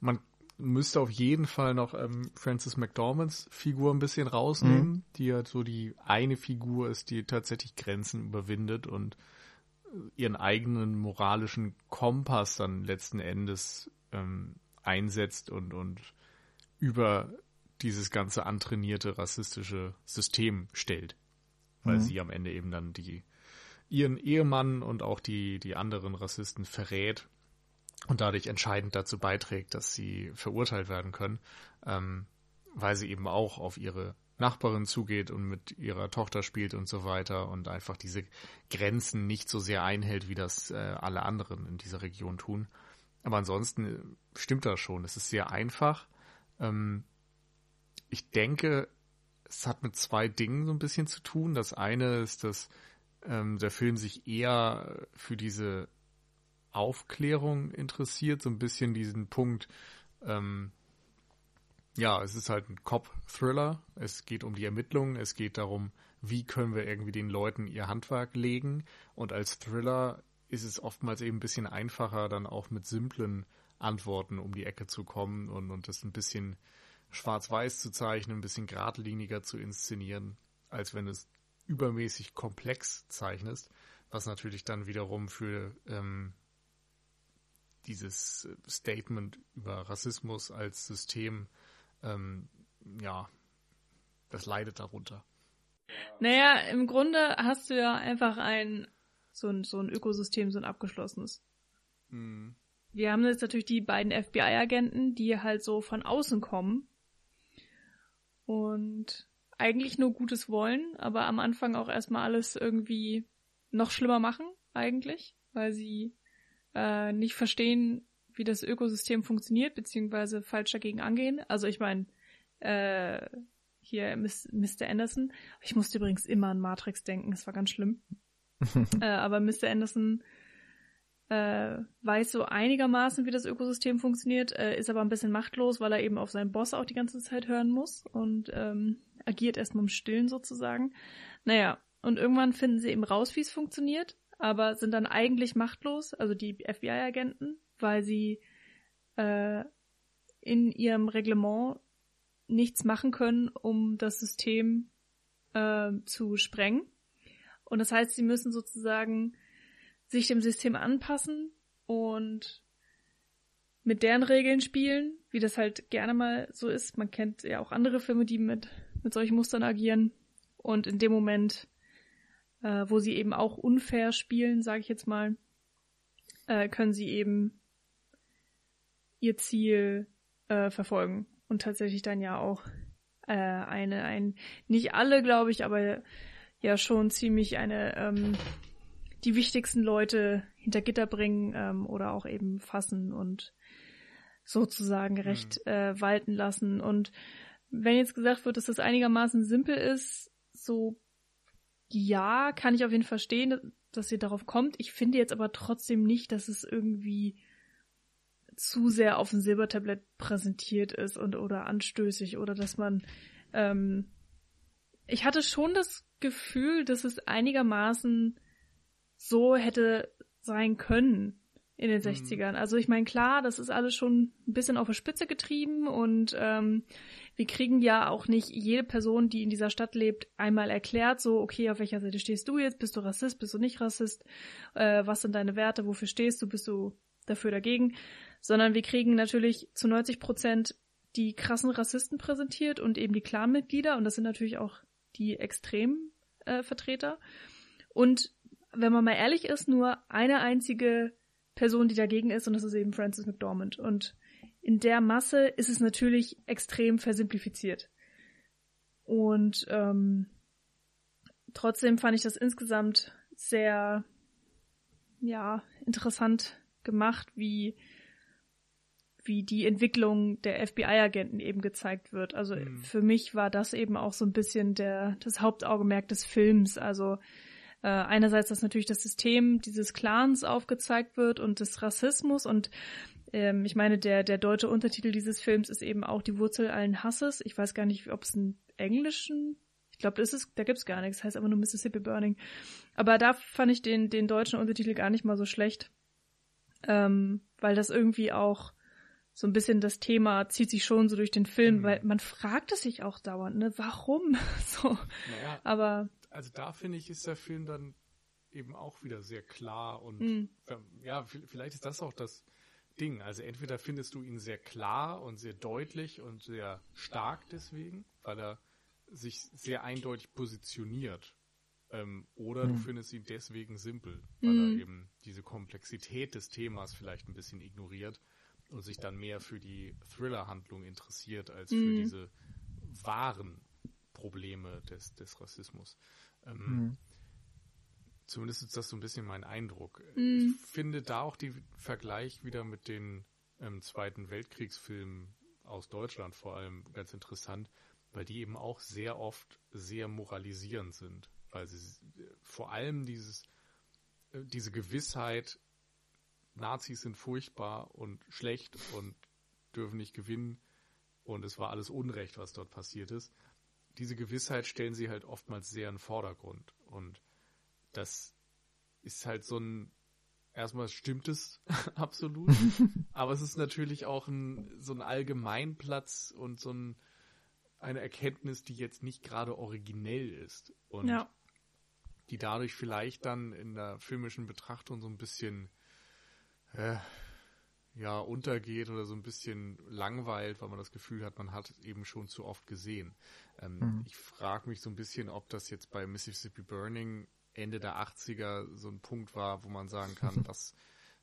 man müsste auf jeden Fall noch ähm, Francis McDormands Figur ein bisschen rausnehmen, mhm. die ja so die eine Figur ist, die tatsächlich Grenzen überwindet und äh, ihren eigenen moralischen Kompass dann letzten Endes ähm, einsetzt und, und über dieses ganze antrainierte rassistische System stellt. Weil mhm. sie am Ende eben dann die, ihren Ehemann und auch die, die anderen Rassisten verrät und dadurch entscheidend dazu beiträgt, dass sie verurteilt werden können, ähm, weil sie eben auch auf ihre Nachbarin zugeht und mit ihrer Tochter spielt und so weiter und einfach diese Grenzen nicht so sehr einhält, wie das äh, alle anderen in dieser Region tun. Aber ansonsten äh, stimmt das schon. Es ist sehr einfach. Ähm, ich denke, es hat mit zwei Dingen so ein bisschen zu tun. Das eine ist, dass ähm, der Film sich eher für diese Aufklärung interessiert, so ein bisschen diesen Punkt, ähm, ja, es ist halt ein Cop-Thriller. Es geht um die Ermittlungen, es geht darum, wie können wir irgendwie den Leuten ihr Handwerk legen. Und als Thriller ist es oftmals eben ein bisschen einfacher, dann auch mit simplen Antworten um die Ecke zu kommen und, und das ein bisschen schwarz-weiß zu zeichnen, ein bisschen geradliniger zu inszenieren, als wenn du es übermäßig komplex zeichnest, was natürlich dann wiederum für ähm, dieses Statement über Rassismus als System, ähm, ja, das leidet darunter. Naja, im Grunde hast du ja einfach ein so ein, so ein Ökosystem, so ein abgeschlossenes. Mhm. Wir haben jetzt natürlich die beiden FBI-Agenten, die halt so von außen kommen und eigentlich nur Gutes wollen, aber am Anfang auch erstmal alles irgendwie noch schlimmer machen, eigentlich, weil sie äh, nicht verstehen, wie das Ökosystem funktioniert, beziehungsweise falsch dagegen angehen. Also ich meine, äh, hier Mr. Anderson. Ich musste übrigens immer an Matrix denken, das war ganz schlimm. äh, aber Mr. Anderson äh, weiß so einigermaßen, wie das Ökosystem funktioniert, äh, ist aber ein bisschen machtlos, weil er eben auf seinen Boss auch die ganze Zeit hören muss und ähm, agiert erstmal im Stillen sozusagen. Naja, und irgendwann finden sie eben raus, wie es funktioniert, aber sind dann eigentlich machtlos, also die FBI-Agenten, weil sie äh, in ihrem Reglement nichts machen können, um das System äh, zu sprengen. Und das heißt, sie müssen sozusagen sich dem System anpassen und mit deren Regeln spielen, wie das halt gerne mal so ist. Man kennt ja auch andere Filme, die mit, mit solchen Mustern agieren. Und in dem Moment, äh, wo sie eben auch unfair spielen, sage ich jetzt mal, äh, können sie eben ihr Ziel äh, verfolgen. Und tatsächlich dann ja auch äh, eine, ein, nicht alle, glaube ich, aber ja schon ziemlich eine ähm, die wichtigsten Leute hinter Gitter bringen ähm, oder auch eben fassen und sozusagen recht mhm. äh, walten lassen. Und wenn jetzt gesagt wird, dass das einigermaßen simpel ist, so ja, kann ich auf jeden Fall verstehen. dass sie darauf kommt. Ich finde jetzt aber trotzdem nicht, dass es irgendwie zu sehr auf dem Silbertablett präsentiert ist und oder anstößig oder dass man ähm, ich hatte schon das Gefühl, dass es einigermaßen so hätte sein können in den 60ern. Mhm. Also ich meine, klar, das ist alles schon ein bisschen auf der Spitze getrieben und ähm, wir kriegen ja auch nicht jede Person, die in dieser Stadt lebt, einmal erklärt, so, okay, auf welcher Seite stehst du jetzt? Bist du Rassist? Bist du nicht Rassist? Äh, was sind deine Werte? Wofür stehst du? Bist du dafür dagegen? Sondern wir kriegen natürlich zu 90 Prozent die krassen Rassisten präsentiert und eben die Clanmitglieder und das sind natürlich auch die extremen äh, Vertreter. Und wenn man mal ehrlich ist, nur eine einzige Person, die dagegen ist, und das ist eben Francis McDormand. Und in der Masse ist es natürlich extrem versimplifiziert. Und ähm, trotzdem fand ich das insgesamt sehr, ja, interessant gemacht, wie wie die Entwicklung der FBI-Agenten eben gezeigt wird. Also mhm. für mich war das eben auch so ein bisschen der das Hauptaugenmerk des Films. Also äh, einerseits, dass natürlich das System dieses Clans aufgezeigt wird und des Rassismus und ähm, ich meine, der, der deutsche Untertitel dieses Films ist eben auch die Wurzel allen Hasses. Ich weiß gar nicht, ob es einen englischen ich glaube, das ist, da gibt's gar nichts, heißt aber nur Mississippi Burning. Aber da fand ich den, den deutschen Untertitel gar nicht mal so schlecht. Ähm, weil das irgendwie auch so ein bisschen das Thema zieht sich schon so durch den Film, mhm. weil man fragt es sich auch dauernd, ne, warum? so. Naja, aber also da finde ich, ist der Film dann eben auch wieder sehr klar und mhm. ja, vielleicht ist das auch das Ding. Also entweder findest du ihn sehr klar und sehr deutlich und sehr stark deswegen, weil er sich sehr eindeutig positioniert. Ähm, oder mhm. du findest ihn deswegen simpel, weil mhm. er eben diese Komplexität des Themas vielleicht ein bisschen ignoriert und sich dann mehr für die Thriller-Handlung interessiert als für mhm. diese wahren Probleme des, des Rassismus. Ähm, mhm. Zumindest ist das so ein bisschen mein Eindruck. Mhm. Ich finde da auch die Vergleich wieder mit den ähm, Zweiten Weltkriegsfilmen aus Deutschland vor allem ganz interessant, weil die eben auch sehr oft sehr moralisierend sind, weil sie vor allem dieses äh, diese Gewissheit, Nazis sind furchtbar und schlecht und dürfen nicht gewinnen und es war alles Unrecht, was dort passiert ist, diese Gewissheit stellen sie halt oftmals sehr in den Vordergrund. Und das ist halt so ein, erstmal stimmt es absolut, aber es ist natürlich auch ein, so ein Allgemeinplatz und so ein, eine Erkenntnis, die jetzt nicht gerade originell ist. Und ja. die dadurch vielleicht dann in der filmischen Betrachtung so ein bisschen, äh, ja untergeht oder so ein bisschen langweilt, weil man das Gefühl hat, man hat es eben schon zu oft gesehen. Ähm, mhm. Ich frage mich so ein bisschen, ob das jetzt bei Mississippi Burning Ende der 80er so ein Punkt war, wo man sagen kann, was,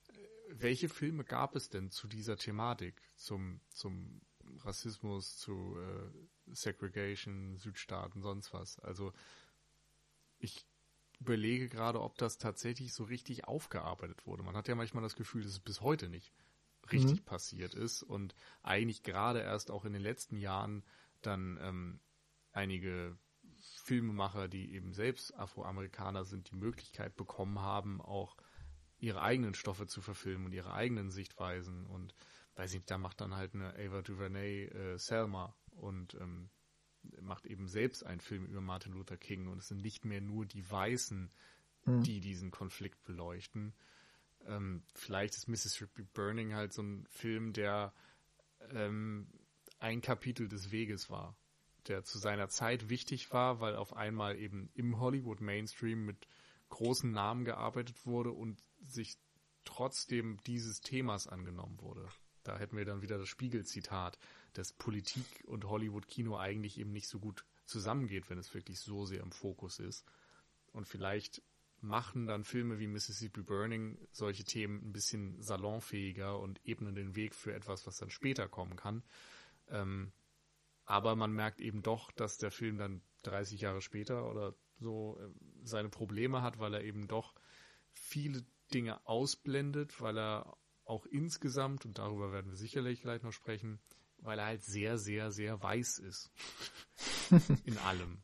äh, welche Filme gab es denn zu dieser Thematik, zum, zum Rassismus, zu äh, Segregation, Südstaaten, sonst was? Also ich überlege gerade, ob das tatsächlich so richtig aufgearbeitet wurde. Man hat ja manchmal das Gefühl, dass es bis heute nicht richtig mhm. passiert ist und eigentlich gerade erst auch in den letzten Jahren dann ähm, einige Filmemacher, die eben selbst Afroamerikaner sind, die Möglichkeit bekommen haben, auch ihre eigenen Stoffe zu verfilmen und ihre eigenen Sichtweisen und weiß nicht, da macht dann halt eine Ava DuVernay äh, Selma und ähm, macht eben selbst einen Film über Martin Luther King und es sind nicht mehr nur die Weißen, mhm. die diesen Konflikt beleuchten, ähm, vielleicht ist Mississippi Burning halt so ein Film, der ähm, ein Kapitel des Weges war, der zu seiner Zeit wichtig war, weil auf einmal eben im Hollywood Mainstream mit großen Namen gearbeitet wurde und sich trotzdem dieses Themas angenommen wurde. Da hätten wir dann wieder das Spiegel-Zitat, dass Politik und Hollywood-Kino eigentlich eben nicht so gut zusammengeht, wenn es wirklich so sehr im Fokus ist. Und vielleicht machen dann Filme wie Mississippi Burning solche Themen ein bisschen salonfähiger und ebnen den Weg für etwas, was dann später kommen kann. Ähm, aber man merkt eben doch, dass der Film dann 30 Jahre später oder so äh, seine Probleme hat, weil er eben doch viele Dinge ausblendet, weil er auch insgesamt, und darüber werden wir sicherlich gleich noch sprechen, weil er halt sehr, sehr, sehr weiß ist. In allem.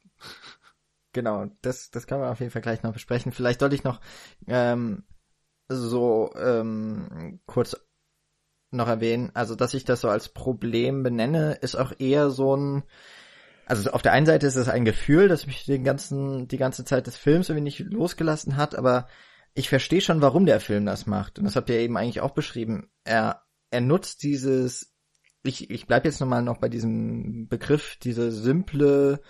Genau, das, das kann man auf jeden Fall gleich noch besprechen. Vielleicht sollte ich noch ähm, so ähm, kurz noch erwähnen, also dass ich das so als Problem benenne, ist auch eher so ein, also auf der einen Seite ist es ein Gefühl, das mich den ganzen, die ganze Zeit des Films irgendwie nicht losgelassen hat, aber ich verstehe schon, warum der Film das macht. Und das habt ihr eben eigentlich auch beschrieben. Er, er nutzt dieses, ich, ich bleib jetzt nochmal noch bei diesem Begriff, diese simple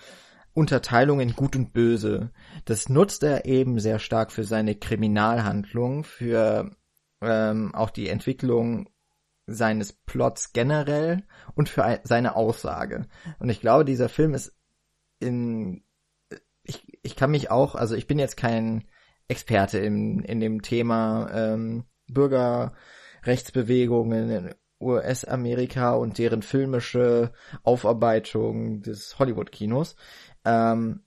Unterteilung in Gut und Böse. Das nutzt er eben sehr stark für seine Kriminalhandlung, für ähm, auch die Entwicklung seines Plots generell und für seine Aussage. Und ich glaube, dieser Film ist in ich, ich kann mich auch, also ich bin jetzt kein Experte in, in dem Thema ähm, Bürgerrechtsbewegungen in US-Amerika und deren filmische Aufarbeitung des Hollywood-Kinos. Ähm,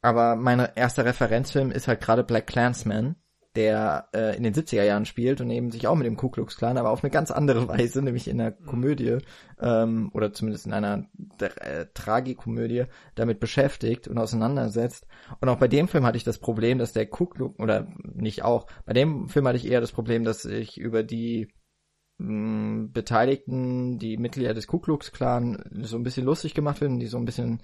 aber mein erster Referenzfilm ist halt gerade Black Clansman der äh, in den 70er Jahren spielt und eben sich auch mit dem Ku Klux Klan, aber auf eine ganz andere Weise, nämlich in einer mhm. Komödie ähm, oder zumindest in einer äh, Tragikomödie damit beschäftigt und auseinandersetzt. Und auch bei dem Film hatte ich das Problem, dass der Ku Klux, oder nicht auch, bei dem Film hatte ich eher das Problem, dass ich über die mh, mm, Beteiligten, die Mitglieder des Ku Klux Klan so ein bisschen lustig gemacht werden, die so ein bisschen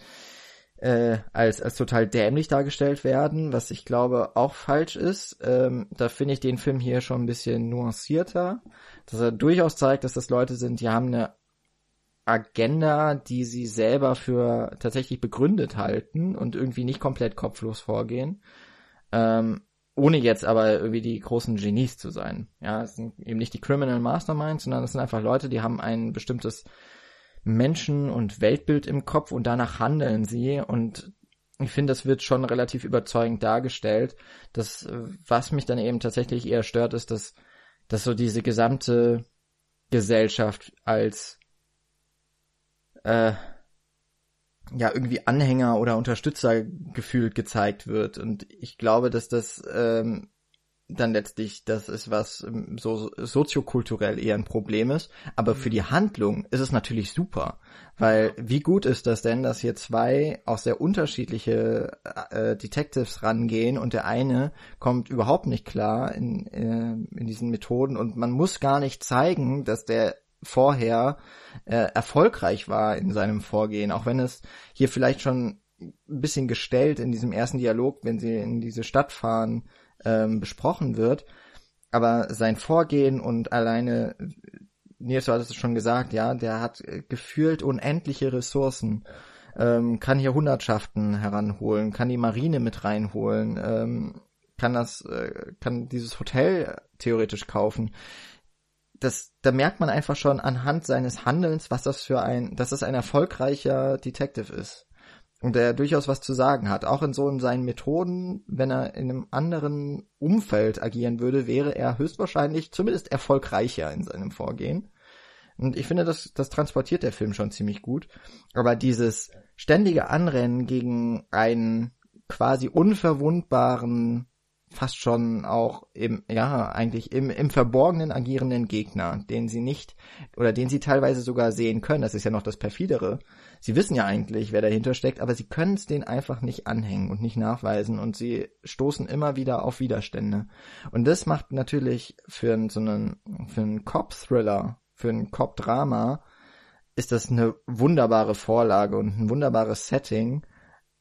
äh, als, als total dämlich dargestellt werden, was ich glaube auch falsch ist. Ähm, da finde ich den Film hier schon ein bisschen nuancierter, dass er durchaus zeigt, dass das Leute sind, die haben eine Agenda, die sie selber für tatsächlich begründet halten und irgendwie nicht komplett kopflos vorgehen. Ähm, ohne jetzt aber irgendwie die großen Genies zu sein. Ja, es sind eben nicht die Criminal Masterminds, sondern es sind einfach Leute, die haben ein bestimmtes Menschen- und Weltbild im Kopf und danach handeln sie und ich finde, das wird schon relativ überzeugend dargestellt. Das, was mich dann eben tatsächlich eher stört, ist, dass, dass so diese gesamte Gesellschaft als äh, ja irgendwie Anhänger oder Unterstützer gefühlt gezeigt wird. Und ich glaube, dass das ähm, dann letztlich das ist, was ähm, so soziokulturell eher ein Problem ist. Aber für die mhm. Handlung ist es natürlich super. Weil wie gut ist das denn, dass hier zwei auch sehr unterschiedliche äh, Detectives rangehen und der eine kommt überhaupt nicht klar in, äh, in diesen Methoden und man muss gar nicht zeigen, dass der vorher äh, erfolgreich war in seinem Vorgehen, auch wenn es hier vielleicht schon ein bisschen gestellt in diesem ersten Dialog, wenn sie in diese Stadt fahren, ähm, besprochen wird. Aber sein Vorgehen und alleine, Nils, du hattest es schon gesagt, ja, der hat gefühlt unendliche Ressourcen, ähm, kann hier Hundertschaften heranholen, kann die Marine mit reinholen, ähm, kann das, äh, kann dieses Hotel theoretisch kaufen. Das, da merkt man einfach schon anhand seines Handelns, was das für ein, dass das ein erfolgreicher Detective ist und der durchaus was zu sagen hat. Auch in so in seinen Methoden, wenn er in einem anderen Umfeld agieren würde, wäre er höchstwahrscheinlich zumindest erfolgreicher in seinem Vorgehen. Und ich finde, das, das transportiert der Film schon ziemlich gut. Aber dieses ständige Anrennen gegen einen quasi unverwundbaren fast schon auch im, ja, eigentlich im, im Verborgenen agierenden Gegner, den sie nicht, oder den sie teilweise sogar sehen können. Das ist ja noch das perfidere. Sie wissen ja eigentlich, wer dahinter steckt, aber sie können es denen einfach nicht anhängen und nicht nachweisen und sie stoßen immer wieder auf Widerstände. Und das macht natürlich für einen, so einen, für einen Cop-Thriller, für ein Cop-Drama, ist das eine wunderbare Vorlage und ein wunderbares Setting,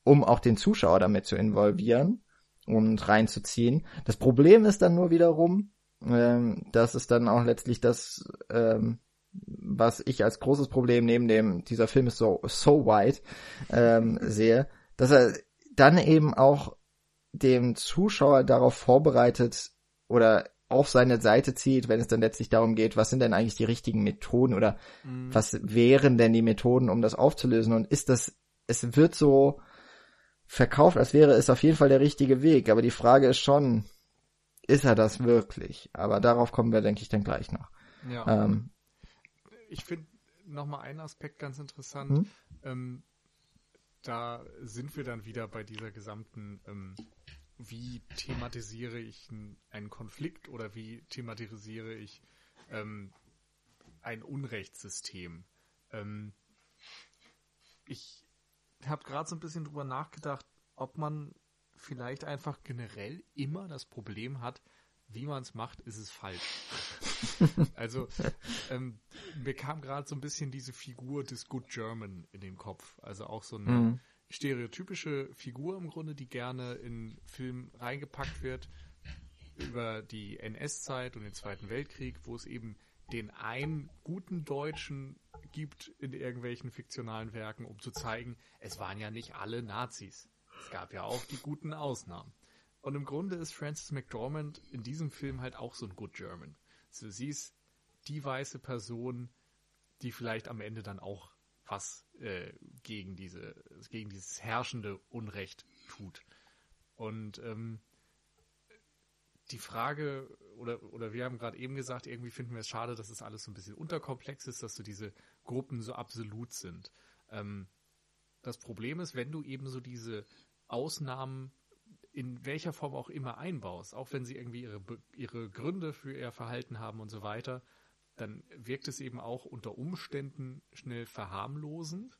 um auch den Zuschauer damit zu involvieren und reinzuziehen. Das Problem ist dann nur wiederum, ähm, dass es dann auch letztlich das, ähm, was ich als großes Problem neben dem, dieser Film ist so, so white, ähm, sehe, dass er dann eben auch dem Zuschauer darauf vorbereitet oder auf seine Seite zieht, wenn es dann letztlich darum geht, was sind denn eigentlich die richtigen Methoden oder mhm. was wären denn die Methoden, um das aufzulösen und ist das, es wird so, verkauft, als wäre es auf jeden Fall der richtige Weg. Aber die Frage ist schon, ist er das wirklich? Aber darauf kommen wir, denke ich, dann gleich noch. Ja. Ähm, ich finde nochmal einen Aspekt ganz interessant. Hm? Ähm, da sind wir dann wieder bei dieser gesamten, ähm, wie thematisiere ich einen Konflikt oder wie thematisiere ich ähm, ein Unrechtssystem. Ähm, ich habe gerade so ein bisschen drüber nachgedacht, ob man vielleicht einfach generell immer das Problem hat, wie man es macht, ist es falsch. also ähm, mir kam gerade so ein bisschen diese Figur des Good German in den Kopf. Also auch so eine mhm. stereotypische Figur im Grunde, die gerne in Film reingepackt wird über die NS-Zeit und den Zweiten Weltkrieg, wo es eben den einen guten Deutschen gibt in irgendwelchen fiktionalen Werken, um zu zeigen, es waren ja nicht alle Nazis. Es gab ja auch die guten Ausnahmen. Und im Grunde ist Frances McDormand in diesem Film halt auch so ein Good German. So, sie ist die weiße Person, die vielleicht am Ende dann auch was äh, gegen diese, gegen dieses herrschende Unrecht tut. Und ähm, die Frage, oder, oder wir haben gerade eben gesagt, irgendwie finden wir es schade, dass es alles so ein bisschen unterkomplex ist, dass so diese Gruppen so absolut sind. Ähm, das Problem ist, wenn du eben so diese Ausnahmen in welcher Form auch immer einbaust, auch wenn sie irgendwie ihre, ihre Gründe für ihr Verhalten haben und so weiter, dann wirkt es eben auch unter Umständen schnell verharmlosend.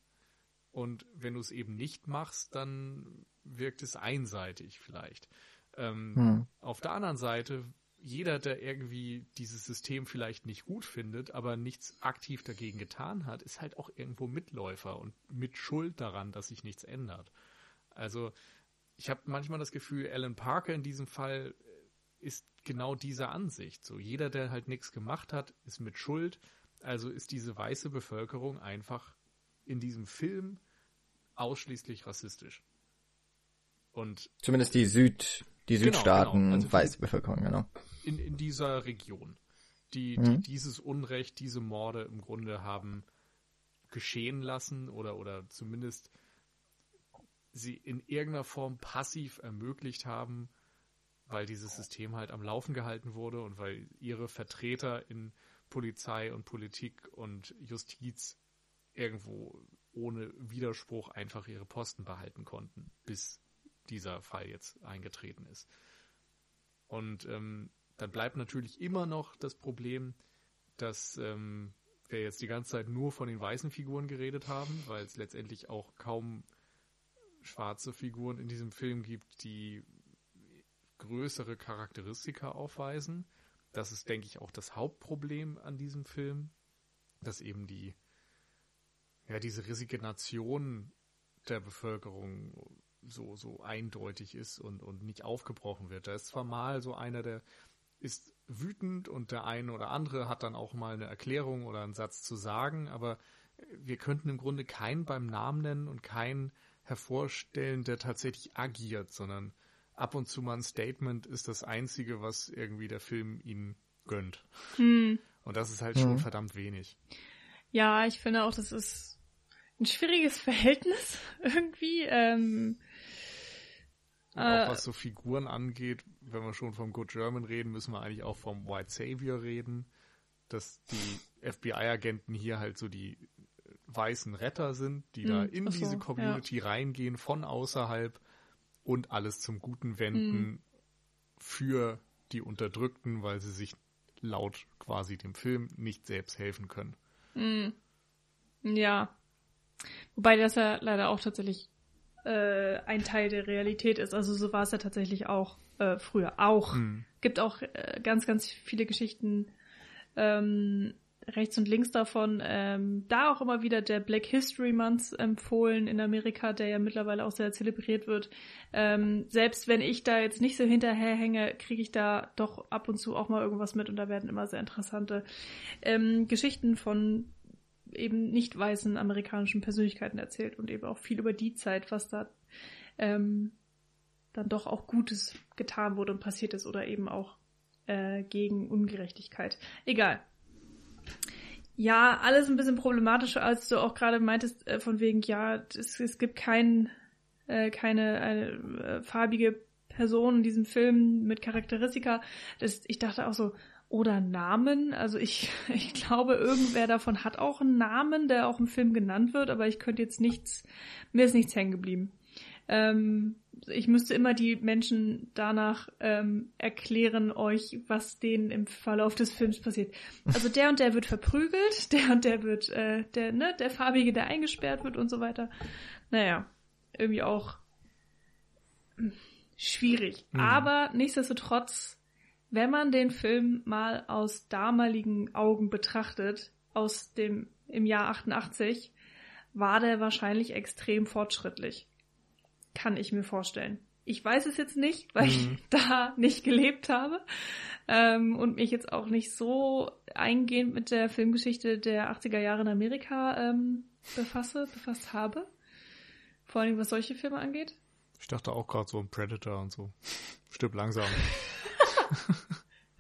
Und wenn du es eben nicht machst, dann wirkt es einseitig vielleicht. Ähm, hm. Auf der anderen Seite, jeder, der irgendwie dieses System vielleicht nicht gut findet, aber nichts aktiv dagegen getan hat, ist halt auch irgendwo Mitläufer und mit Schuld daran, dass sich nichts ändert. Also ich habe manchmal das Gefühl, Alan Parker in diesem Fall ist genau dieser Ansicht. So jeder, der halt nichts gemacht hat, ist mit Schuld. Also ist diese weiße Bevölkerung einfach in diesem Film ausschließlich rassistisch. Und zumindest die Süd die genau, Südstaaten, genau. Also weiße Bevölkerung, genau. In, in dieser Region, die, mhm. die dieses Unrecht, diese Morde im Grunde haben geschehen lassen oder, oder zumindest sie in irgendeiner Form passiv ermöglicht haben, weil dieses System halt am Laufen gehalten wurde und weil ihre Vertreter in Polizei und Politik und Justiz irgendwo ohne Widerspruch einfach ihre Posten behalten konnten, bis dieser Fall jetzt eingetreten ist. Und ähm, dann bleibt natürlich immer noch das Problem, dass ähm, wir jetzt die ganze Zeit nur von den weißen Figuren geredet haben, weil es letztendlich auch kaum schwarze Figuren in diesem Film gibt, die größere Charakteristika aufweisen. Das ist, denke ich, auch das Hauptproblem an diesem Film, dass eben die, ja, diese Resignation der Bevölkerung so, so eindeutig ist und, und nicht aufgebrochen wird. Da ist zwar mal so einer, der ist wütend und der eine oder andere hat dann auch mal eine Erklärung oder einen Satz zu sagen, aber wir könnten im Grunde keinen beim Namen nennen und keinen hervorstellen, der tatsächlich agiert, sondern ab und zu mal ein Statement ist das einzige, was irgendwie der Film ihnen gönnt. Hm. Und das ist halt schon hm. verdammt wenig. Ja, ich finde auch, das ist ein schwieriges Verhältnis irgendwie. Ähm, auch äh, was so Figuren angeht, wenn wir schon vom Good German reden, müssen wir eigentlich auch vom White Savior reden, dass die FBI-Agenten hier halt so die weißen Retter sind, die da hm, in so, diese Community ja. reingehen von außerhalb und alles zum Guten wenden mm. für die Unterdrückten, weil sie sich laut quasi dem Film nicht selbst helfen können. Mm. Ja. Wobei das ja leider auch tatsächlich äh, ein Teil der Realität ist. Also so war es ja tatsächlich auch äh, früher auch. Mhm. Gibt auch äh, ganz, ganz viele Geschichten ähm, rechts und links davon. Ähm, da auch immer wieder der Black History Month empfohlen in Amerika, der ja mittlerweile auch sehr zelebriert wird. Ähm, selbst wenn ich da jetzt nicht so hinterherhänge, kriege ich da doch ab und zu auch mal irgendwas mit und da werden immer sehr interessante ähm, Geschichten von eben nicht weißen amerikanischen Persönlichkeiten erzählt und eben auch viel über die Zeit, was da ähm, dann doch auch Gutes getan wurde und passiert ist oder eben auch äh, gegen Ungerechtigkeit. Egal. Ja, alles ein bisschen problematischer, als du auch gerade meintest, äh, von wegen, ja, es, es gibt kein, äh, keine eine, äh, farbige Person in diesem Film mit Charakteristika. Das, ich dachte auch so, oder Namen. Also ich, ich glaube, irgendwer davon hat auch einen Namen, der auch im Film genannt wird, aber ich könnte jetzt nichts, mir ist nichts hängen geblieben. Ähm, ich müsste immer die Menschen danach ähm, erklären euch, was denen im Verlauf des Films passiert. Also der und der wird verprügelt, der und der wird, äh, der, ne, der Farbige, der eingesperrt wird und so weiter. Naja, irgendwie auch schwierig. Mhm. Aber nichtsdestotrotz, wenn man den Film mal aus damaligen Augen betrachtet, aus dem im Jahr 88, war der wahrscheinlich extrem fortschrittlich. Kann ich mir vorstellen. Ich weiß es jetzt nicht, weil mhm. ich da nicht gelebt habe ähm, und mich jetzt auch nicht so eingehend mit der Filmgeschichte der 80er Jahre in Amerika ähm, befasse, befasst habe. Vor allem was solche Filme angeht. Ich dachte auch gerade so ein Predator und so. Stirb langsam.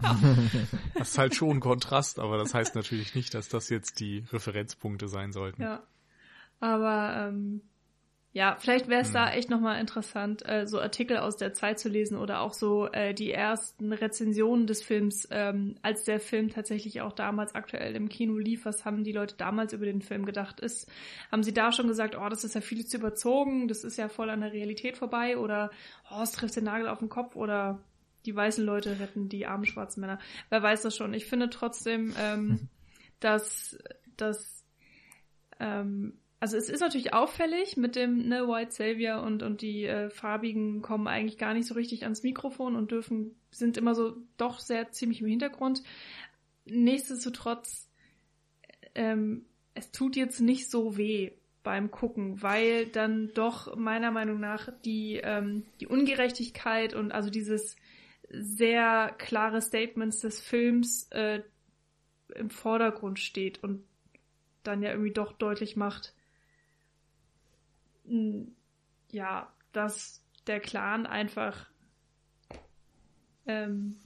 das ist halt schon ein Kontrast, aber das heißt natürlich nicht, dass das jetzt die Referenzpunkte sein sollten. Ja. Aber ähm, ja, vielleicht wäre es hm. da echt nochmal interessant, äh, so Artikel aus der Zeit zu lesen oder auch so äh, die ersten Rezensionen des Films, ähm, als der Film tatsächlich auch damals aktuell im Kino lief. Was haben die Leute damals über den Film gedacht? Ist, haben sie da schon gesagt, oh, das ist ja viel zu überzogen, das ist ja voll an der Realität vorbei oder oh, es trifft den Nagel auf den Kopf oder die weißen Leute retten die armen schwarzen Männer. Wer weiß das schon. Ich finde trotzdem, ähm, dass, dass ähm, also es ist natürlich auffällig mit dem ne, White Savior und, und die äh, Farbigen kommen eigentlich gar nicht so richtig ans Mikrofon und dürfen, sind immer so doch sehr ziemlich im Hintergrund. Nichtsdestotrotz, ähm, es tut jetzt nicht so weh beim Gucken, weil dann doch meiner Meinung nach die, ähm, die Ungerechtigkeit und also dieses sehr klare Statements des Films äh, im Vordergrund steht und dann ja irgendwie doch deutlich macht, ja, dass der Clan einfach ähm,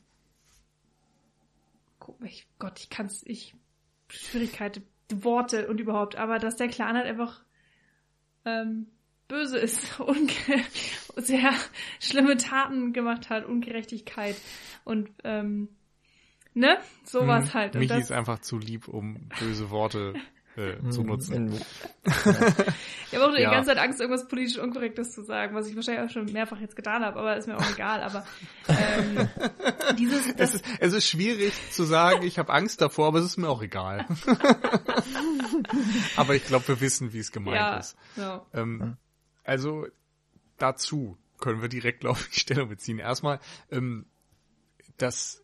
ich, Gott, ich kann's, ich Schwierigkeiten, Worte und überhaupt, aber dass der Clan halt einfach ähm, böse ist und sehr schlimme Taten gemacht hat, Ungerechtigkeit und ähm, ne, sowas hm, halt. Michi das, ist einfach zu lieb, um böse Worte äh, zu hm, nutzen. ich habe auch ja. die ganze Zeit Angst, irgendwas politisch Unkorrektes zu sagen, was ich wahrscheinlich auch schon mehrfach jetzt getan habe, aber ist mir auch egal. Aber ähm, dieses, es ist, es ist schwierig zu sagen, ich habe Angst davor, aber es ist mir auch egal. aber ich glaube, wir wissen, wie es gemeint ja, ist. Ja. Ähm, also dazu können wir direkt, glaube ich, Stellung beziehen. Erstmal, ähm, dass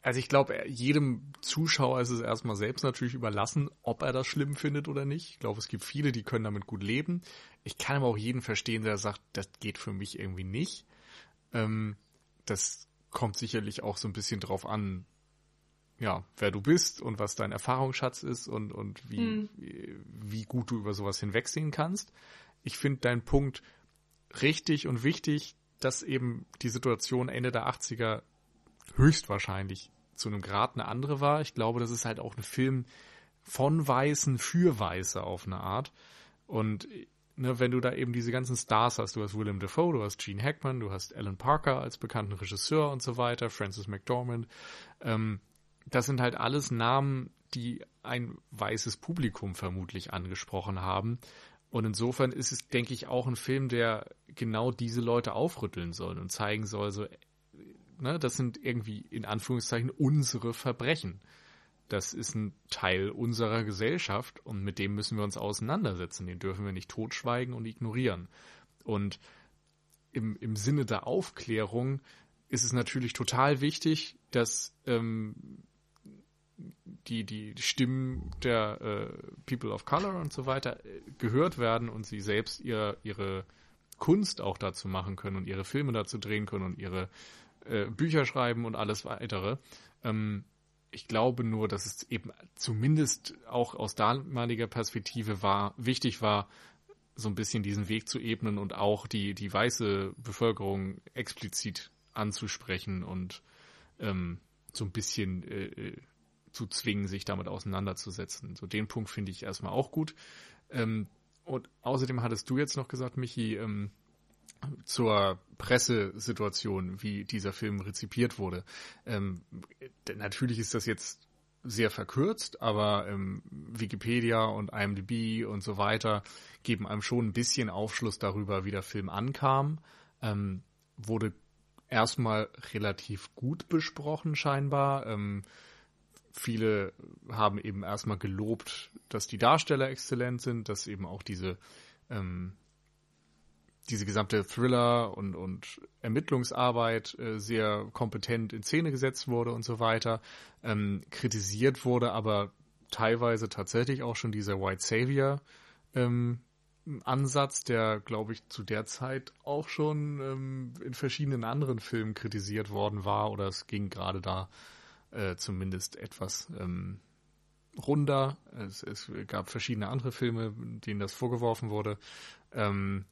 also ich glaube, jedem Zuschauer ist es erstmal selbst natürlich überlassen, ob er das schlimm findet oder nicht. Ich glaube, es gibt viele, die können damit gut leben. Ich kann aber auch jeden verstehen, der sagt, das geht für mich irgendwie nicht. Ähm, das kommt sicherlich auch so ein bisschen drauf an, ja, wer du bist und was dein Erfahrungsschatz ist und, und wie, hm. wie, wie gut du über sowas hinwegsehen kannst. Ich finde deinen Punkt richtig und wichtig, dass eben die Situation Ende der 80er höchstwahrscheinlich zu einem Grad eine andere war. Ich glaube, das ist halt auch ein Film von Weißen für Weiße auf eine Art. Und ne, wenn du da eben diese ganzen Stars hast, du hast Willem Dafoe, du hast Gene Hackman, du hast Alan Parker als bekannten Regisseur und so weiter, Francis McDormand, ähm, das sind halt alles Namen, die ein weißes Publikum vermutlich angesprochen haben. Und insofern ist es, denke ich, auch ein Film, der genau diese Leute aufrütteln soll und zeigen soll, so, ne, das sind irgendwie in Anführungszeichen unsere Verbrechen. Das ist ein Teil unserer Gesellschaft und mit dem müssen wir uns auseinandersetzen. Den dürfen wir nicht totschweigen und ignorieren. Und im, im Sinne der Aufklärung ist es natürlich total wichtig, dass ähm, die, die Stimmen der äh, People of Color und so weiter äh, gehört werden und sie selbst ihr, ihre Kunst auch dazu machen können und ihre Filme dazu drehen können und ihre äh, Bücher schreiben und alles weitere. Ähm, ich glaube nur, dass es eben zumindest auch aus damaliger Perspektive war, wichtig war, so ein bisschen diesen Weg zu ebnen und auch die, die weiße Bevölkerung explizit anzusprechen und ähm, so ein bisschen äh, äh zu zwingen, sich damit auseinanderzusetzen. So den Punkt finde ich erstmal auch gut. Ähm, und außerdem hattest du jetzt noch gesagt, Michi, ähm, zur Pressesituation, wie dieser Film rezipiert wurde. Ähm, natürlich ist das jetzt sehr verkürzt, aber ähm, Wikipedia und IMDb und so weiter geben einem schon ein bisschen Aufschluss darüber, wie der Film ankam. Ähm, wurde erstmal relativ gut besprochen scheinbar. Ähm, viele haben eben erstmal gelobt, dass die Darsteller exzellent sind, dass eben auch diese ähm, diese gesamte Thriller und, und Ermittlungsarbeit äh, sehr kompetent in Szene gesetzt wurde und so weiter. Ähm, kritisiert wurde aber teilweise tatsächlich auch schon dieser White Savior ähm, Ansatz, der, glaube ich, zu der Zeit auch schon ähm, in verschiedenen anderen Filmen kritisiert worden war, oder es ging gerade da äh, zumindest etwas ähm, runder. Es, es, gab verschiedene andere Filme, denen das vorgeworfen wurde. Ähm,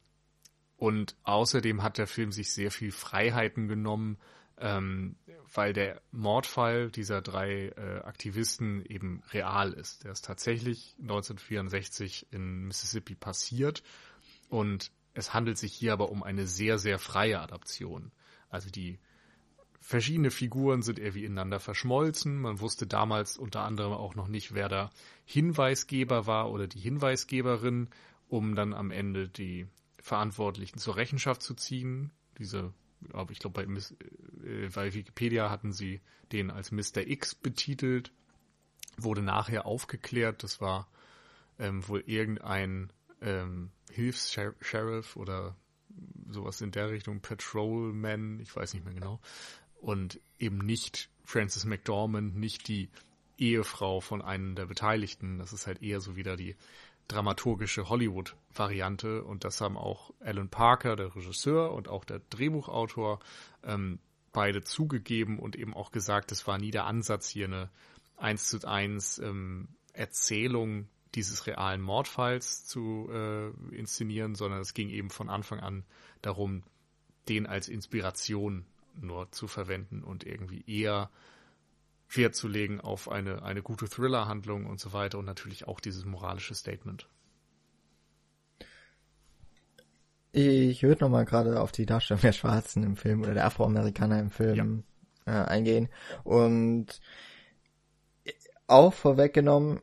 und außerdem hat der Film sich sehr viel Freiheiten genommen, ähm, weil der Mordfall dieser drei äh, Aktivisten eben real ist. Der ist tatsächlich 1964 in Mississippi passiert und es handelt sich hier aber um eine sehr, sehr freie Adaption. Also die verschiedene Figuren sind irgendwie ineinander verschmolzen. Man wusste damals unter anderem auch noch nicht, wer der Hinweisgeber war oder die Hinweisgeberin, um dann am Ende die Verantwortlichen zur Rechenschaft zu ziehen. Diese aber ich glaube, bei, äh, bei Wikipedia hatten sie den als Mr. X betitelt, wurde nachher aufgeklärt, das war ähm, wohl irgendein ähm, Hilfs-Sheriff oder sowas in der Richtung, Patrolman, ich weiß nicht mehr genau, und eben nicht Francis McDormand, nicht die Ehefrau von einem der Beteiligten, das ist halt eher so wieder die dramaturgische Hollywood-Variante. Und das haben auch Alan Parker, der Regisseur und auch der Drehbuchautor, ähm, beide zugegeben und eben auch gesagt, es war nie der Ansatz, hier eine 1 zu 1 ähm, Erzählung dieses realen Mordfalls zu äh, inszenieren, sondern es ging eben von Anfang an darum, den als Inspiration nur zu verwenden und irgendwie eher Wert zu legen auf eine, eine gute Thriller-Handlung und so weiter und natürlich auch dieses moralische Statement. Ich würde nochmal gerade auf die Darstellung der Schwarzen im Film oder der Afroamerikaner im Film ja. äh, eingehen. Und auch vorweggenommen,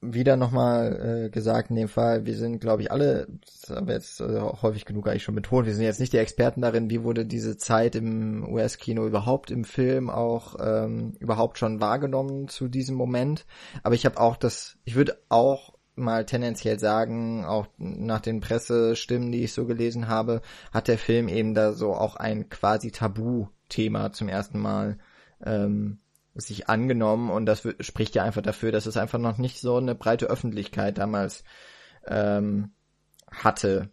wieder nochmal äh, gesagt in dem Fall, wir sind, glaube ich, alle, das haben wir jetzt äh, häufig genug eigentlich schon betont, wir sind jetzt nicht die Experten darin, wie wurde diese Zeit im US-Kino überhaupt im Film auch ähm, überhaupt schon wahrgenommen zu diesem Moment. Aber ich habe auch das, ich würde auch mal tendenziell sagen, auch nach den Pressestimmen, die ich so gelesen habe, hat der Film eben da so auch ein quasi Tabu-Thema zum ersten Mal ähm, sich angenommen und das spricht ja einfach dafür, dass es einfach noch nicht so eine breite Öffentlichkeit damals ähm, hatte.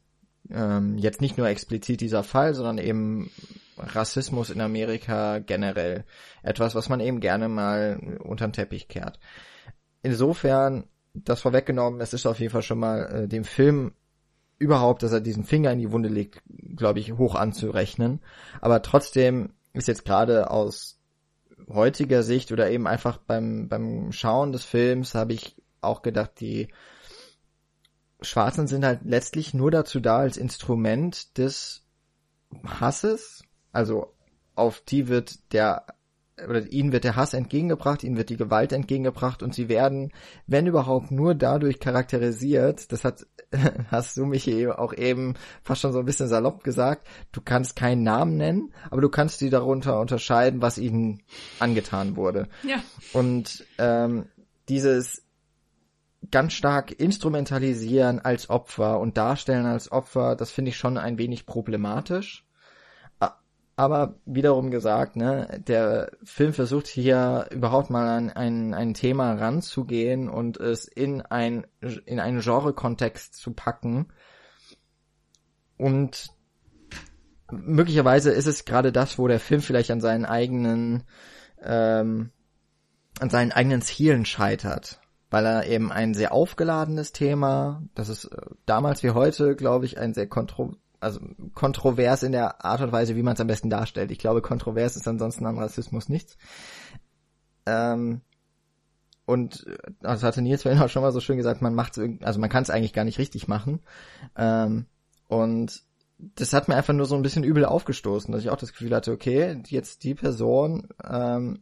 Ähm, jetzt nicht nur explizit dieser Fall, sondern eben Rassismus in Amerika generell. Etwas, was man eben gerne mal unter den Teppich kehrt. Insofern, das vorweggenommen, es ist auf jeden Fall schon mal äh, dem Film überhaupt, dass er diesen Finger in die Wunde legt, glaube ich, hoch anzurechnen. Aber trotzdem ist jetzt gerade aus heutiger Sicht oder eben einfach beim, beim Schauen des Films habe ich auch gedacht, die Schwarzen sind halt letztlich nur dazu da als Instrument des Hasses. Also auf die wird der oder ihnen wird der Hass entgegengebracht, ihnen wird die Gewalt entgegengebracht und sie werden, wenn überhaupt, nur dadurch charakterisiert, das hat, hast du mich auch eben fast schon so ein bisschen salopp gesagt, du kannst keinen Namen nennen, aber du kannst die darunter unterscheiden, was ihnen angetan wurde. Ja. Und ähm, dieses ganz stark instrumentalisieren als Opfer und darstellen als Opfer, das finde ich schon ein wenig problematisch aber wiederum gesagt, ne, der Film versucht hier überhaupt mal an ein, ein Thema ranzugehen und es in ein, in einen Genre-Kontext zu packen. Und möglicherweise ist es gerade das, wo der Film vielleicht an seinen eigenen, ähm, an seinen eigenen Zielen scheitert. Weil er eben ein sehr aufgeladenes Thema, das ist äh, damals wie heute, glaube ich, ein sehr kontro also kontrovers in der Art und Weise, wie man es am besten darstellt. Ich glaube, kontrovers ist ansonsten an Rassismus nichts. Ähm, und äh, das hatte Nils vorhin auch schon mal so schön gesagt, man macht also man kann es eigentlich gar nicht richtig machen. Ähm, und das hat mir einfach nur so ein bisschen übel aufgestoßen, dass ich auch das Gefühl hatte, okay, jetzt die Person ähm,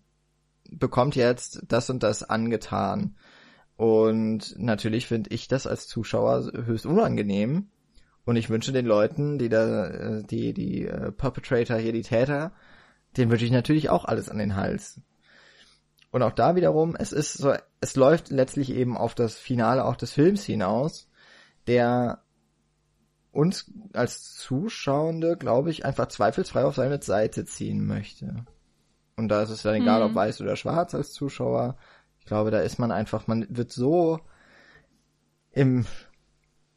bekommt jetzt das und das angetan. Und natürlich finde ich das als Zuschauer höchst unangenehm, und ich wünsche den Leuten, die da, äh, die, die äh, Perpetrator hier, die Täter, den wünsche ich natürlich auch alles an den Hals. Und auch da wiederum, es ist so, es läuft letztlich eben auf das Finale auch des Films hinaus, der uns als Zuschauende, glaube ich, einfach zweifelsfrei auf seine Seite ziehen möchte. Und da ist es dann egal, mhm. ob weiß oder schwarz als Zuschauer. Ich glaube, da ist man einfach, man wird so im,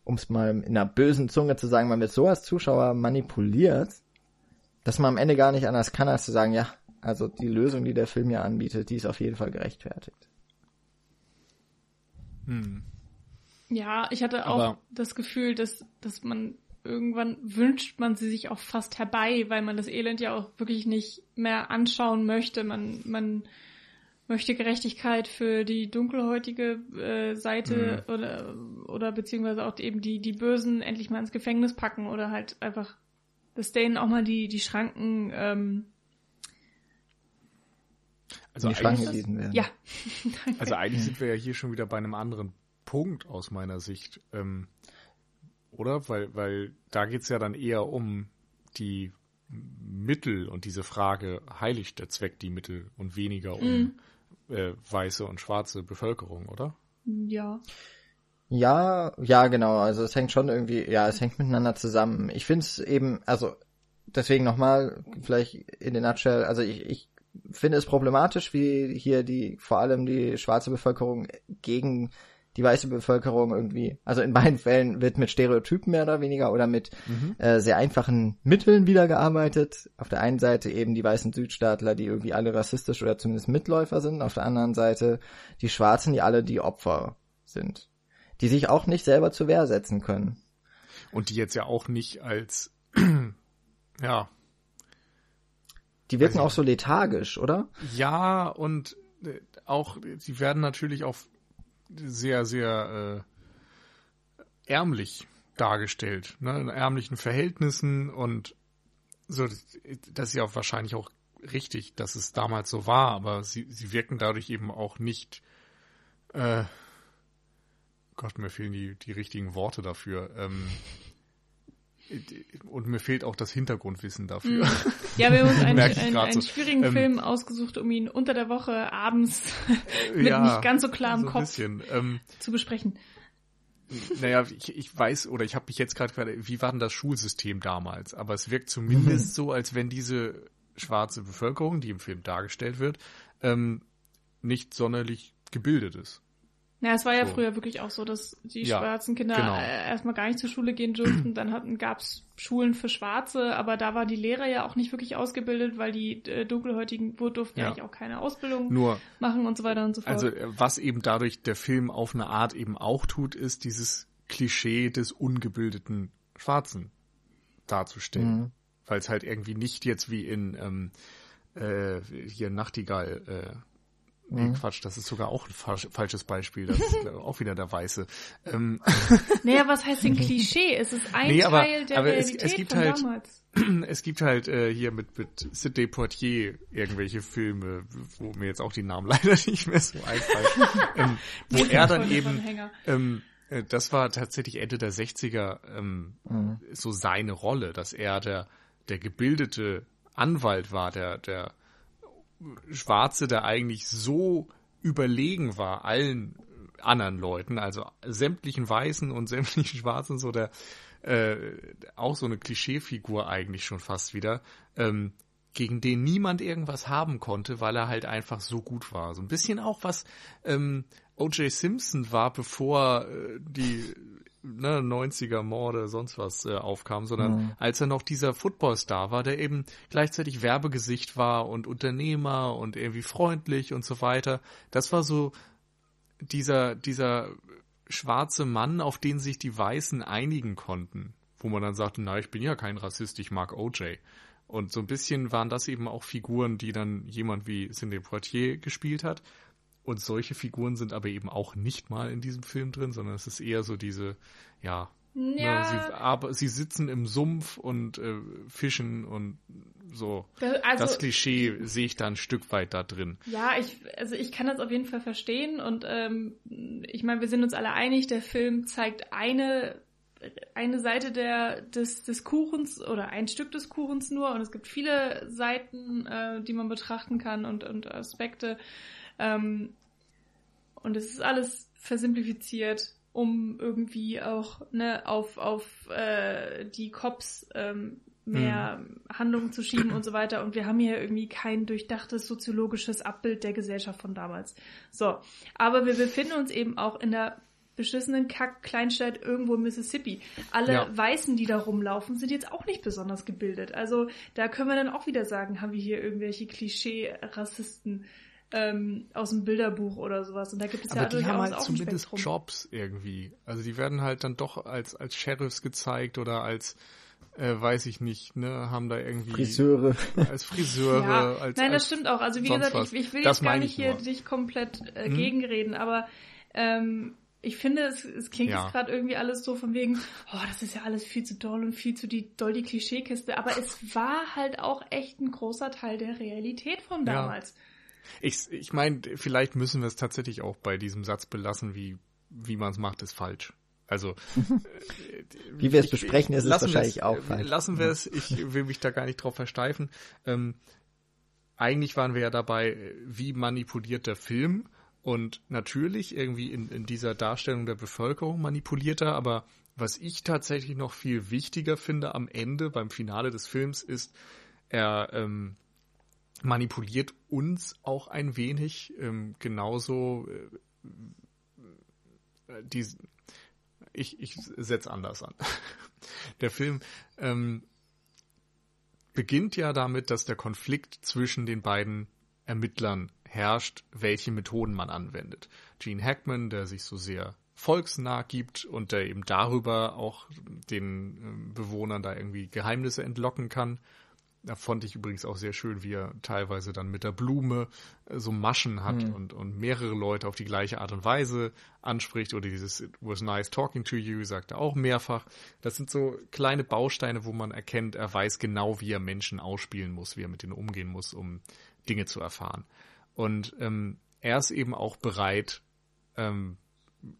um es mal in einer bösen Zunge zu sagen, man wird so als Zuschauer manipuliert, dass man am Ende gar nicht anders kann, als zu sagen, ja, also die Lösung, die der Film ja anbietet, die ist auf jeden Fall gerechtfertigt. Hm. Ja, ich hatte auch Aber das Gefühl, dass, dass man irgendwann wünscht man sie sich auch fast herbei, weil man das Elend ja auch wirklich nicht mehr anschauen möchte. Man, man möchte Gerechtigkeit für die dunkelhäutige äh, Seite mhm. oder, oder beziehungsweise auch eben die, die Bösen endlich mal ins Gefängnis packen oder halt einfach, dass denen auch mal die, die Schranken ähm, also die Schranken werden. Ja. also eigentlich sind wir ja hier schon wieder bei einem anderen Punkt aus meiner Sicht. Ähm, oder? Weil, weil da geht's ja dann eher um die Mittel und diese Frage, heiligt der Zweck die Mittel und weniger um mhm. Äh, weiße und schwarze Bevölkerung, oder? Ja. Ja, ja, genau. Also es hängt schon irgendwie, ja, es hängt miteinander zusammen. Ich finde es eben, also deswegen nochmal, vielleicht in den Nutshell, also ich, ich finde es problematisch, wie hier die, vor allem die schwarze Bevölkerung gegen die weiße Bevölkerung irgendwie, also in beiden Fällen wird mit Stereotypen mehr oder weniger oder mit mhm. äh, sehr einfachen Mitteln wiedergearbeitet. Auf der einen Seite eben die weißen Südstaatler, die irgendwie alle rassistisch oder zumindest Mitläufer sind. Auf der anderen Seite die Schwarzen, die alle die Opfer sind. Die sich auch nicht selber zur Wehr setzen können. Und die jetzt ja auch nicht als, ja. Die wirken also, auch so lethargisch, oder? Ja, und äh, auch, sie werden natürlich auch sehr, sehr äh, ärmlich dargestellt, ne? in ärmlichen Verhältnissen und so, das ist ja auch wahrscheinlich auch richtig, dass es damals so war, aber sie, sie wirken dadurch eben auch nicht, äh, Gott, mir fehlen die, die richtigen Worte dafür, ähm, und mir fehlt auch das Hintergrundwissen dafür. Mhm. Ja, wir haben uns einen, einen, einen schwierigen ähm, Film ausgesucht, um ihn unter der Woche abends mit ja, nicht ganz so klarem so Kopf ähm, zu besprechen. Naja, ich, ich weiß, oder ich habe mich jetzt gerade gefragt, wie war denn das Schulsystem damals? Aber es wirkt zumindest so, als wenn diese schwarze Bevölkerung, die im Film dargestellt wird, ähm, nicht sonderlich gebildet ist. Ja, es war ja so. früher wirklich auch so, dass die ja, schwarzen Kinder genau. Äh, erstmal gar nicht zur Schule gehen durften. Dann gab es Schulen für Schwarze, aber da war die Lehrer ja auch nicht wirklich ausgebildet, weil die äh, Dunkelhäutigen durften ja. eigentlich auch keine Ausbildung Nur, machen und so weiter und so fort. Also äh, was eben dadurch der Film auf eine Art eben auch tut, ist dieses Klischee des ungebildeten Schwarzen darzustellen. Mhm. Weil es halt irgendwie nicht jetzt wie in ähm, äh, hier Nachtigall äh, Nee, mhm. Quatsch, das ist sogar auch ein falsches Beispiel. Das ist auch wieder der Weiße. Ähm. Naja, was heißt denn Klischee? Es ist ein nee, aber, Teil der aber Realität es, es gibt von halt, damals. Es gibt halt äh, hier mit, mit Sidney Poitier irgendwelche Filme, wo mir jetzt auch die Namen leider nicht mehr so einfallen. ähm, wo er dann eben, ähm, äh, das war tatsächlich Ende der 60er ähm, mhm. so seine Rolle, dass er der, der gebildete Anwalt war, der, der Schwarze, der eigentlich so überlegen war allen anderen Leuten, also sämtlichen Weißen und sämtlichen Schwarzen, so der äh, auch so eine Klischeefigur eigentlich schon fast wieder, ähm, gegen den niemand irgendwas haben konnte, weil er halt einfach so gut war. So ein bisschen auch was ähm, O.J. Simpson war, bevor äh, die ne, 90er Morde, sonst was äh, aufkam, sondern mhm. als er noch dieser Footballstar war, der eben gleichzeitig Werbegesicht war und Unternehmer und irgendwie freundlich und so weiter. Das war so dieser, dieser schwarze Mann, auf den sich die Weißen einigen konnten, wo man dann sagte, na, ich bin ja kein Rassist, ich mag OJ. Und so ein bisschen waren das eben auch Figuren, die dann jemand wie Cindy Poitier gespielt hat. Und solche Figuren sind aber eben auch nicht mal in diesem Film drin, sondern es ist eher so diese, ja, ne, ja. Ne, sie, aber sie sitzen im Sumpf und äh, fischen und so. Also, das Klischee sehe ich da ein Stück weit da drin. Ja, ich, also ich kann das auf jeden Fall verstehen und ähm, ich meine, wir sind uns alle einig, der Film zeigt eine eine Seite der, des, des Kuchens oder ein Stück des Kuchens nur und es gibt viele Seiten, äh, die man betrachten kann und, und Aspekte. Ähm, und es ist alles versimplifiziert um irgendwie auch ne, auf, auf äh, die Cops ähm, mehr mhm. Handlungen zu schieben und so weiter. Und wir haben hier irgendwie kein durchdachtes soziologisches Abbild der Gesellschaft von damals. So, aber wir befinden uns eben auch in der beschissenen Kack-Kleinstadt irgendwo in Mississippi. Alle ja. Weißen, die da rumlaufen, sind jetzt auch nicht besonders gebildet. Also da können wir dann auch wieder sagen, haben wir hier irgendwelche Klischee-Rassisten ähm, aus dem Bilderbuch oder sowas. Und da gibt es Aber ja die haben halt zumindest Jobs irgendwie. Also die werden halt dann doch als, als Sheriffs gezeigt oder als äh, weiß ich nicht, ne, haben da irgendwie Friseure. Als Friseure, ja. als Nein, das als stimmt auch. Also wie gesagt, ich, ich, will das jetzt gar nicht hier dich komplett äh, hm? gegenreden, aber ähm, ich finde, es, es klingt ja. jetzt gerade irgendwie alles so von wegen, oh, das ist ja alles viel zu doll und viel zu die, doll die Klischeekiste. Aber es war halt auch echt ein großer Teil der Realität von damals. Ja. Ich, ich meine, vielleicht müssen wir es tatsächlich auch bei diesem Satz belassen, wie, wie man es macht, ist falsch. Also äh, wie wir es besprechen, ist es wahrscheinlich auch falsch. Lassen wir es, ich will mich da gar nicht drauf versteifen. Ähm, eigentlich waren wir ja dabei, wie manipuliert der Film und natürlich irgendwie in, in dieser Darstellung der Bevölkerung manipuliert er, aber was ich tatsächlich noch viel wichtiger finde am Ende, beim Finale des Films, ist, er ähm, manipuliert uns auch ein wenig, ähm, genauso äh, äh die, ich, ich setze anders an. Der Film ähm, beginnt ja damit, dass der Konflikt zwischen den beiden Ermittlern herrscht, welche Methoden man anwendet. Gene Hackman, der sich so sehr volksnah gibt und der eben darüber auch den ähm, Bewohnern da irgendwie Geheimnisse entlocken kann. Da fand ich übrigens auch sehr schön, wie er teilweise dann mit der Blume äh, so Maschen hat mhm. und, und mehrere Leute auf die gleiche Art und Weise anspricht. Oder dieses It was nice talking to you, sagt er auch mehrfach. Das sind so kleine Bausteine, wo man erkennt, er weiß genau, wie er Menschen ausspielen muss, wie er mit denen umgehen muss, um Dinge zu erfahren. Und ähm, er ist eben auch bereit, ähm,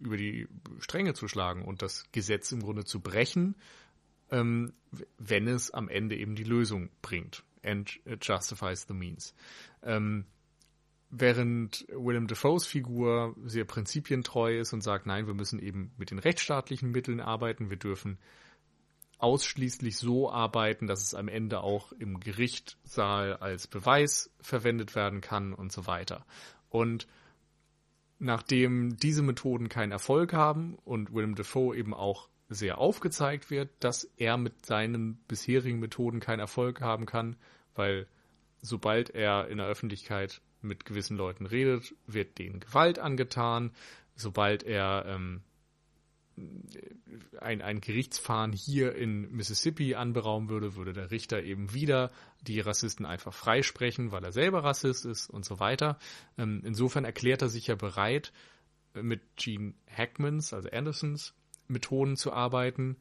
über die Stränge zu schlagen und das Gesetz im Grunde zu brechen, ähm, wenn es am Ende eben die Lösung bringt. And justifies the means. Ähm, während Willem Dafoes Figur sehr prinzipientreu ist und sagt, nein, wir müssen eben mit den rechtsstaatlichen Mitteln arbeiten, wir dürfen ausschließlich so arbeiten, dass es am Ende auch im Gerichtssaal als Beweis verwendet werden kann und so weiter. Und nachdem diese Methoden keinen Erfolg haben und Willem Dafoe eben auch sehr aufgezeigt wird, dass er mit seinen bisherigen Methoden keinen Erfolg haben kann, weil sobald er in der Öffentlichkeit mit gewissen Leuten redet, wird denen Gewalt angetan. Sobald er ähm, ein, ein Gerichtsfahren hier in Mississippi anberaumen würde, würde der Richter eben wieder die Rassisten einfach freisprechen, weil er selber Rassist ist und so weiter. Ähm, insofern erklärt er sich ja bereit, mit Gene Hackmans, also Andersons, Methoden zu arbeiten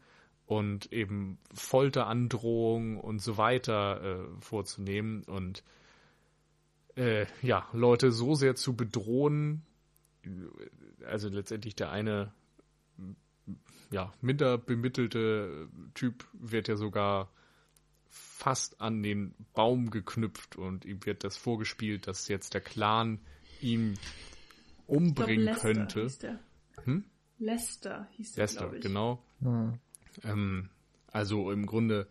und eben Folterandrohungen und so weiter äh, vorzunehmen und äh, ja, Leute so sehr zu bedrohen, also letztendlich der eine ja, minder bemittelte Typ wird ja sogar fast an den Baum geknüpft und ihm wird das vorgespielt, dass jetzt der Clan ihn umbringen glaub, könnte. Hieß der. Hm? Lester hieß der, Lester, genau. Hm. Ähm, also im Grunde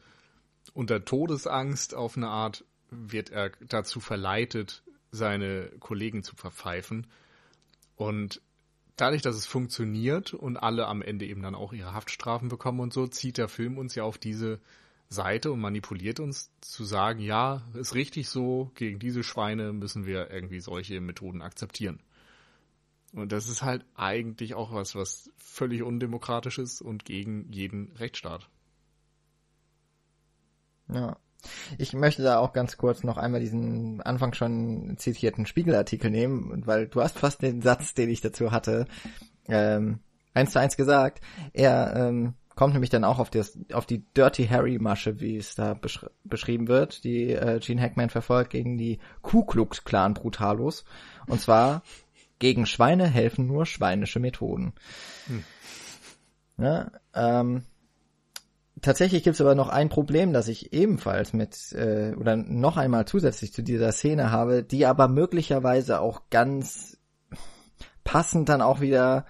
unter Todesangst auf eine Art wird er dazu verleitet, seine Kollegen zu verpfeifen. Und dadurch, dass es funktioniert und alle am Ende eben dann auch ihre Haftstrafen bekommen und so, zieht der Film uns ja auf diese Seite und manipuliert uns zu sagen, ja, ist richtig so, gegen diese Schweine müssen wir irgendwie solche Methoden akzeptieren. Und das ist halt eigentlich auch was, was völlig undemokratisch ist und gegen jeden Rechtsstaat. Ja. Ich möchte da auch ganz kurz noch einmal diesen Anfang schon zitierten Spiegelartikel nehmen, weil du hast fast den Satz, den ich dazu hatte, ähm, eins zu eins gesagt. Er ähm, kommt nämlich dann auch auf, das, auf die Dirty Harry Masche, wie es da besch beschrieben wird, die äh, Gene Hackman verfolgt gegen die Ku Klux Klan Brutalos. Und zwar gegen Schweine helfen nur schweinische Methoden. Hm. Ja, ähm, tatsächlich gibt es aber noch ein Problem, das ich ebenfalls mit äh, oder noch einmal zusätzlich zu dieser Szene habe, die aber möglicherweise auch ganz passend dann auch wieder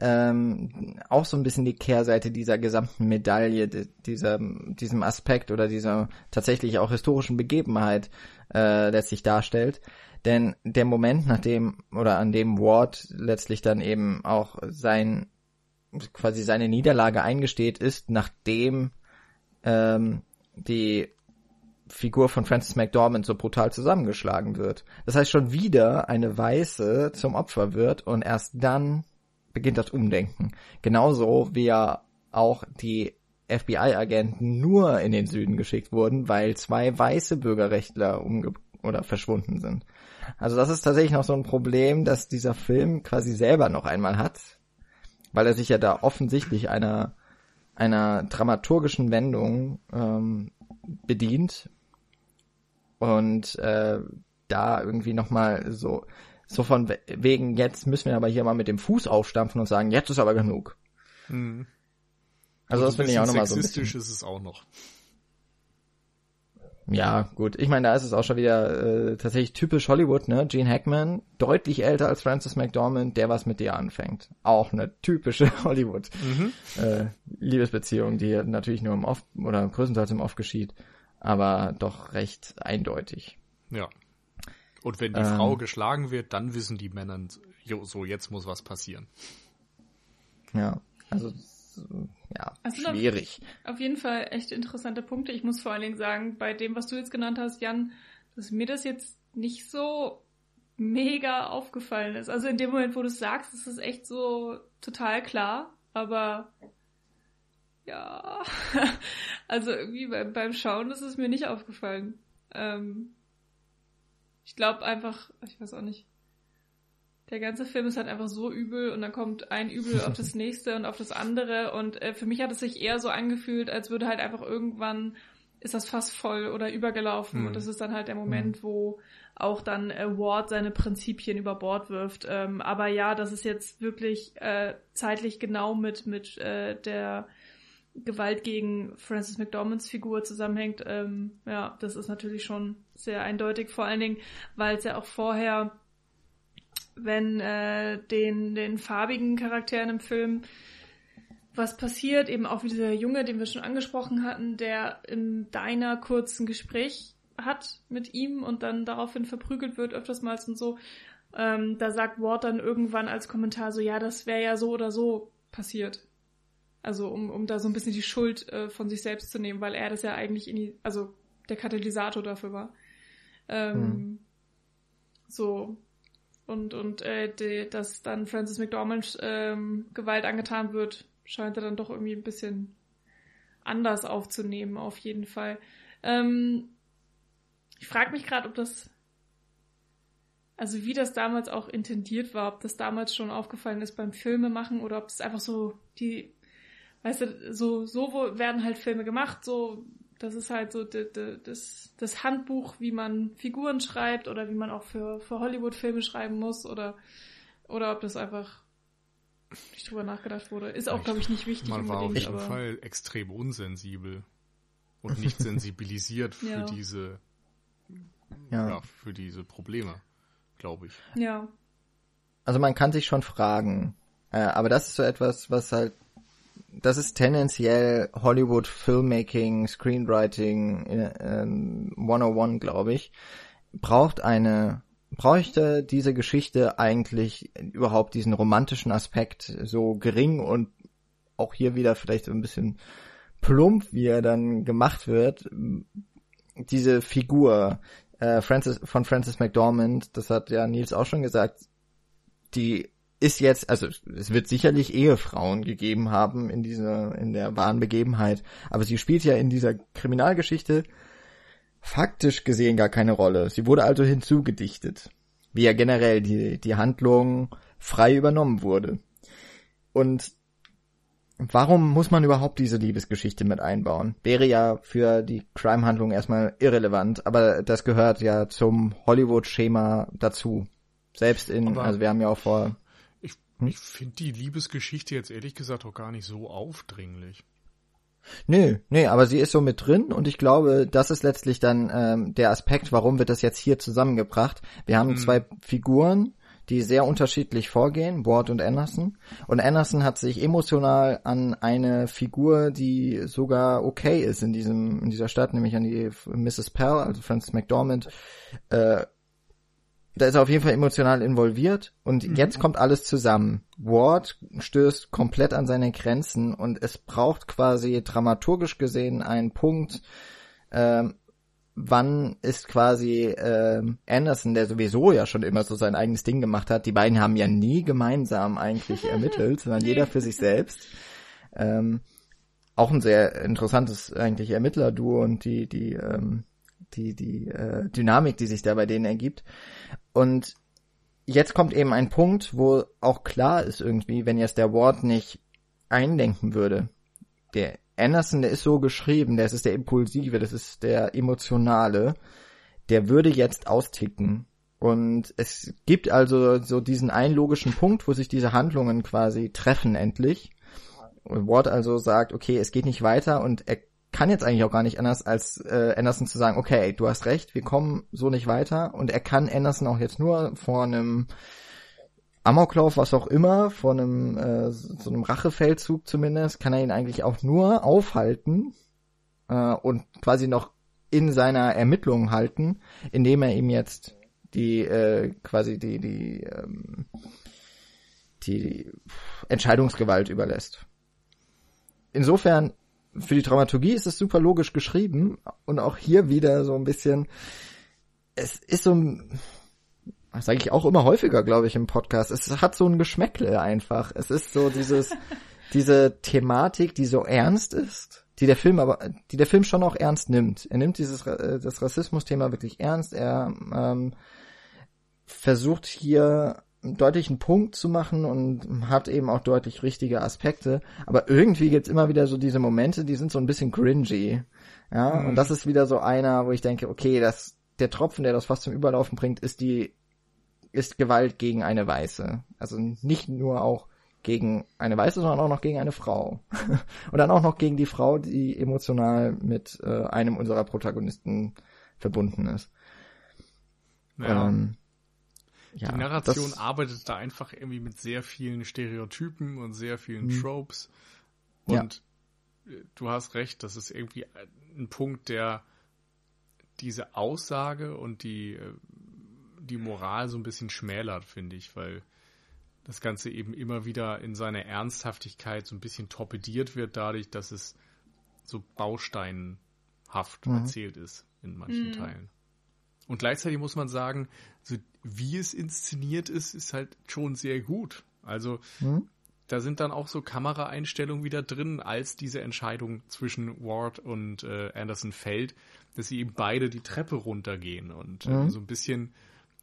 ähm, auch so ein bisschen die Kehrseite dieser gesamten Medaille, dieser, diesem Aspekt oder dieser tatsächlich auch historischen Begebenheit äh, letztlich darstellt. Denn der Moment, nachdem oder an dem Ward letztlich dann eben auch sein quasi seine Niederlage eingesteht, ist, nachdem ähm, die Figur von Francis McDormand so brutal zusammengeschlagen wird. Das heißt, schon wieder eine Weiße zum Opfer wird und erst dann beginnt das Umdenken. Genauso wie ja auch die FBI-Agenten nur in den Süden geschickt wurden, weil zwei weiße Bürgerrechtler umge oder verschwunden sind. Also das ist tatsächlich noch so ein Problem, dass dieser Film quasi selber noch einmal hat, weil er sich ja da offensichtlich einer einer dramaturgischen Wendung ähm, bedient und äh, da irgendwie noch mal so so von wegen jetzt müssen wir aber hier mal mit dem Fuß aufstampfen und sagen jetzt ist aber genug. Mhm. Also das finde ich auch noch mal so ein bisschen. ist es auch noch. Ja, gut. Ich meine, da ist es auch schon wieder äh, tatsächlich typisch Hollywood, ne? Gene Hackman, deutlich älter als Francis McDormand, der was mit dir anfängt. Auch eine typische Hollywood mhm. äh, Liebesbeziehung, die natürlich nur im Off oder größtenteils im Off geschieht, aber doch recht eindeutig. Ja. Und wenn die ähm, Frau geschlagen wird, dann wissen die Männer, so jetzt muss was passieren. Ja, also ja, also schwierig. Auf, auf jeden Fall echt interessante Punkte. Ich muss vor allen Dingen sagen, bei dem, was du jetzt genannt hast, Jan, dass mir das jetzt nicht so mega aufgefallen ist. Also in dem Moment, wo du es sagst, ist es echt so total klar, aber ja, also irgendwie beim, beim Schauen ist es mir nicht aufgefallen. Ähm, ich glaube einfach, ich weiß auch nicht. Der ganze Film ist halt einfach so übel und dann kommt ein Übel auf das nächste und auf das andere und äh, für mich hat es sich eher so angefühlt, als würde halt einfach irgendwann ist das fast voll oder übergelaufen mhm. und das ist dann halt der Moment, mhm. wo auch dann äh, Ward seine Prinzipien über Bord wirft. Ähm, aber ja, das ist jetzt wirklich äh, zeitlich genau mit mit äh, der Gewalt gegen Francis McDormands Figur zusammenhängt. Ähm, ja, das ist natürlich schon sehr eindeutig, vor allen Dingen, weil es ja auch vorher wenn äh, den, den farbigen Charakteren im Film was passiert, eben auch wie dieser Junge, den wir schon angesprochen hatten, der im Diner kurz ein Gespräch hat mit ihm und dann daraufhin verprügelt wird, öfters mal und so. Ähm, da sagt Ward dann irgendwann als Kommentar so, ja, das wäre ja so oder so passiert. Also um, um da so ein bisschen die Schuld äh, von sich selbst zu nehmen, weil er das ja eigentlich in die, also der Katalysator dafür war. Ähm, mhm. So, und, und äh, die, dass dann Francis McDormand ähm, Gewalt angetan wird, scheint er dann doch irgendwie ein bisschen anders aufzunehmen, auf jeden Fall. Ähm, ich frage mich gerade, ob das, also wie das damals auch intendiert war, ob das damals schon aufgefallen ist beim Filmemachen oder ob es einfach so die, weißt du, so, so werden halt Filme gemacht, so das ist halt so das, das Handbuch, wie man Figuren schreibt oder wie man auch für, für Hollywood-Filme schreiben muss oder, oder ob das einfach nicht drüber nachgedacht wurde. Ist auch, glaube ich, nicht wichtig. Man war auf jeden aber... Fall extrem unsensibel und nicht sensibilisiert für ja. diese, ja. ja, für diese Probleme, glaube ich. Ja. Also man kann sich schon fragen, äh, aber das ist so etwas, was halt das ist tendenziell Hollywood Filmmaking, Screenwriting äh, 101, glaube ich. Braucht eine bräuchte diese Geschichte eigentlich überhaupt diesen romantischen Aspekt so gering und auch hier wieder vielleicht so ein bisschen plump, wie er dann gemacht wird, diese Figur äh, Francis, von Francis McDormand, das hat ja Nils auch schon gesagt, die ist jetzt, also es wird sicherlich Ehefrauen gegeben haben in dieser, in der wahren Begebenheit, aber sie spielt ja in dieser Kriminalgeschichte faktisch gesehen gar keine Rolle. Sie wurde also hinzugedichtet, wie ja generell die, die Handlung frei übernommen wurde. Und warum muss man überhaupt diese Liebesgeschichte mit einbauen? Wäre ja für die Crime-Handlung erstmal irrelevant, aber das gehört ja zum Hollywood-Schema dazu. Selbst in, aber also wir haben ja auch vor? Ich finde die Liebesgeschichte jetzt ehrlich gesagt auch gar nicht so aufdringlich. Nö, nee, aber sie ist so mit drin und ich glaube, das ist letztlich dann ähm, der Aspekt, warum wird das jetzt hier zusammengebracht. Wir haben hm. zwei Figuren, die sehr unterschiedlich vorgehen, Ward und Anderson. Und Anderson hat sich emotional an eine Figur, die sogar okay ist in diesem in dieser Stadt, nämlich an die Mrs. Pell, also Frances McDormand, äh, da ist er auf jeden Fall emotional involviert und mhm. jetzt kommt alles zusammen. Ward stößt komplett an seine Grenzen und es braucht quasi dramaturgisch gesehen einen Punkt, ähm, wann ist quasi äh, Anderson, der sowieso ja schon immer so sein eigenes Ding gemacht hat, die beiden haben ja nie gemeinsam eigentlich ermittelt, sondern jeder für sich selbst. Ähm, auch ein sehr interessantes eigentlich Ermittlerduo und die, die, ähm, die, die äh, Dynamik, die sich da bei denen ergibt. Und jetzt kommt eben ein Punkt, wo auch klar ist irgendwie, wenn jetzt der Ward nicht einlenken würde, der Anderson, der ist so geschrieben, der ist der Impulsive, das ist der Emotionale, der würde jetzt austicken. Und es gibt also so diesen einen logischen Punkt, wo sich diese Handlungen quasi treffen endlich. Ward also sagt, okay, es geht nicht weiter und er kann jetzt eigentlich auch gar nicht anders, als äh, Anderson zu sagen, okay, du hast recht, wir kommen so nicht weiter. Und er kann Anderson auch jetzt nur vor einem Amoklauf, was auch immer, vor einem äh, so einem Rachefeldzug zumindest, kann er ihn eigentlich auch nur aufhalten äh, und quasi noch in seiner Ermittlung halten, indem er ihm jetzt die äh, quasi die die ähm, die Entscheidungsgewalt überlässt. Insofern für die Dramaturgie ist es super logisch geschrieben und auch hier wieder so ein bisschen es ist so ein das sage ich auch immer häufiger, glaube ich, im Podcast. Es hat so ein Geschmäckle einfach. Es ist so dieses, diese Thematik, die so ernst ist, die der Film aber, die der Film schon auch ernst nimmt. Er nimmt dieses äh, das Rassismus-Thema wirklich ernst. Er ähm, versucht hier deutlichen Punkt zu machen und hat eben auch deutlich richtige Aspekte. Aber irgendwie gibt's immer wieder so diese Momente, die sind so ein bisschen cringy. Ja, mhm. und das ist wieder so einer, wo ich denke, okay, das, der Tropfen, der das fast zum Überlaufen bringt, ist die ist Gewalt gegen eine Weiße. Also nicht nur auch gegen eine Weiße, sondern auch noch gegen eine Frau. Und dann auch noch gegen die Frau, die emotional mit äh, einem unserer Protagonisten verbunden ist. Ja. Ähm, ja, die Narration arbeitet da einfach irgendwie mit sehr vielen Stereotypen und sehr vielen mhm. Tropes. Und ja. du hast recht, das ist irgendwie ein Punkt, der diese Aussage und die äh, die Moral so ein bisschen schmälert, finde ich, weil das Ganze eben immer wieder in seiner Ernsthaftigkeit so ein bisschen torpediert wird, dadurch, dass es so bausteinhaft mhm. erzählt ist in manchen mhm. Teilen. Und gleichzeitig muss man sagen, so wie es inszeniert ist, ist halt schon sehr gut. Also mhm. da sind dann auch so Kameraeinstellungen wieder drin, als diese Entscheidung zwischen Ward und äh, Anderson fällt, dass sie eben beide die Treppe runtergehen und äh, mhm. so ein bisschen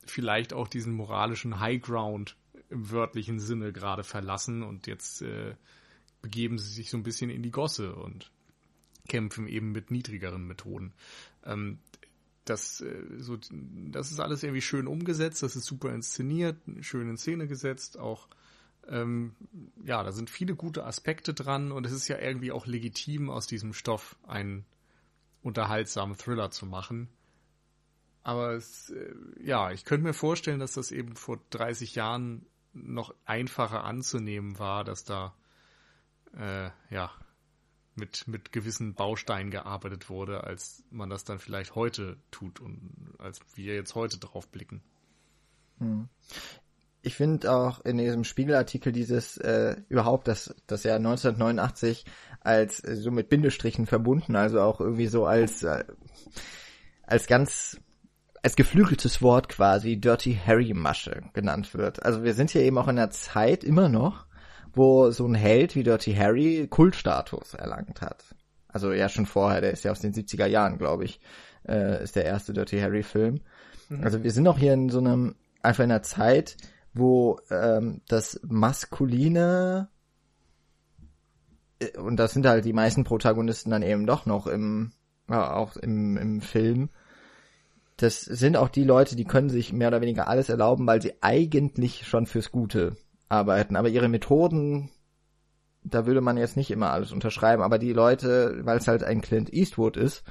vielleicht auch diesen moralischen High Ground im wörtlichen Sinne gerade verlassen und jetzt äh, begeben sie sich so ein bisschen in die Gosse und kämpfen eben mit niedrigeren Methoden. Ähm, das, äh, so, das ist alles irgendwie schön umgesetzt, das ist super inszeniert, schön in Szene gesetzt, auch ähm, ja, da sind viele gute Aspekte dran und es ist ja irgendwie auch legitim, aus diesem Stoff einen unterhaltsamen Thriller zu machen. Aber es, äh, ja, ich könnte mir vorstellen, dass das eben vor 30 Jahren noch einfacher anzunehmen war, dass da äh, ja mit, mit gewissen Bausteinen gearbeitet wurde, als man das dann vielleicht heute tut und als wir jetzt heute drauf blicken. Hm. Ich finde auch in diesem Spiegelartikel dieses äh, überhaupt das das Jahr 1989 als äh, so mit Bindestrichen verbunden, also auch irgendwie so als äh, als ganz als geflügeltes Wort quasi Dirty Harry Masche genannt wird. Also wir sind hier eben auch in der Zeit immer noch, wo so ein Held wie Dirty Harry Kultstatus erlangt hat. Also ja schon vorher, der ist ja aus den 70er Jahren, glaube ich, äh, ist der erste Dirty Harry Film. Mhm. Also wir sind auch hier in so einem, einfach in einer Zeit, wo ähm, das maskuline äh, und das sind halt die meisten Protagonisten dann eben doch noch im, ja, auch im, im Film, das sind auch die Leute, die können sich mehr oder weniger alles erlauben, weil sie eigentlich schon fürs Gute arbeiten. Aber ihre Methoden, da würde man jetzt nicht immer alles unterschreiben. Aber die Leute, weil es halt ein Clint Eastwood ist,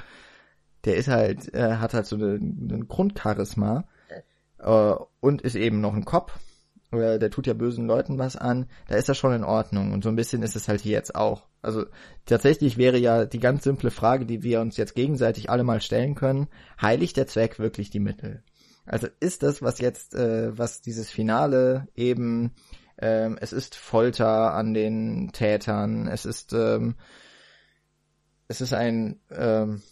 der ist halt, äh, hat halt so eine Grundcharisma äh, und ist eben noch ein Cop oder der tut ja bösen Leuten was an, da ist das schon in Ordnung. Und so ein bisschen ist es halt hier jetzt auch. Also tatsächlich wäre ja die ganz simple Frage, die wir uns jetzt gegenseitig alle mal stellen können, heiligt der Zweck wirklich die Mittel? Also ist das, was jetzt, äh, was dieses Finale eben, ähm, es ist Folter an den Tätern, es ist, ähm, es ist ein, ähm,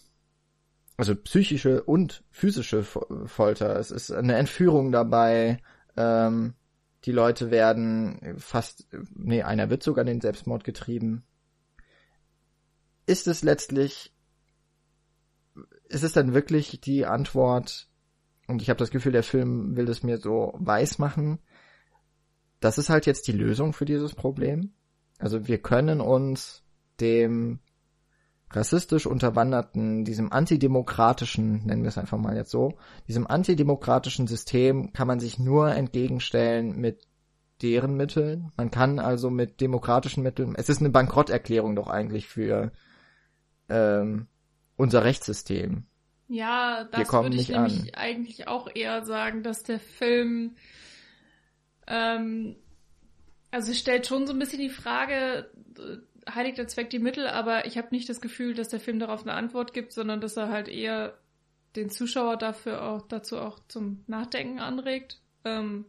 also psychische und physische Folter. Es ist eine Entführung dabei. Ähm, die Leute werden fast, nee, einer wird sogar den Selbstmord getrieben. Ist es letztlich, ist es dann wirklich die Antwort, und ich habe das Gefühl, der Film will es mir so weiß machen, das ist halt jetzt die Lösung für dieses Problem. Also wir können uns dem rassistisch unterwanderten, diesem antidemokratischen, nennen wir es einfach mal jetzt so, diesem antidemokratischen System kann man sich nur entgegenstellen mit deren Mitteln. Man kann also mit demokratischen Mitteln, es ist eine Bankrotterklärung doch eigentlich für ähm, unser Rechtssystem. Ja, das würde ich nämlich an. eigentlich auch eher sagen, dass der Film ähm, also stellt schon so ein bisschen die Frage, heiligt der Zweck die Mittel, aber ich habe nicht das Gefühl, dass der Film darauf eine Antwort gibt, sondern dass er halt eher den Zuschauer dafür auch dazu auch zum Nachdenken anregt. Ähm,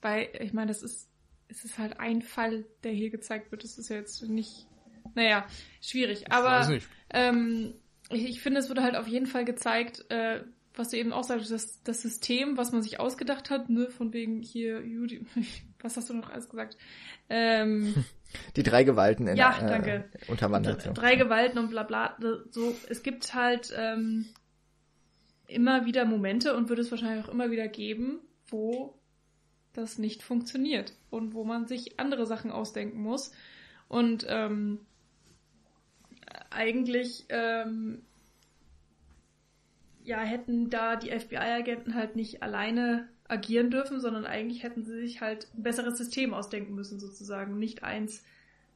weil, ich meine, das ist, es ist halt ein Fall, der hier gezeigt wird. Das ist ja jetzt nicht, naja, schwierig. Aber ähm, ich, ich finde, es wurde halt auf jeden Fall gezeigt, äh, was du eben auch sagst, das, das System, was man sich ausgedacht hat, ne, von wegen hier, Judy, was hast du noch alles gesagt? Ähm, Die drei Gewalten in ja, äh, danke. unterwandert. Drei Gewalten und bla bla. So, es gibt halt ähm, immer wieder Momente und wird es wahrscheinlich auch immer wieder geben, wo das nicht funktioniert und wo man sich andere Sachen ausdenken muss. Und ähm, eigentlich ähm, ja, hätten da die FBI-Agenten halt nicht alleine agieren dürfen, sondern eigentlich hätten sie sich halt ein besseres System ausdenken müssen, sozusagen. Nicht eins,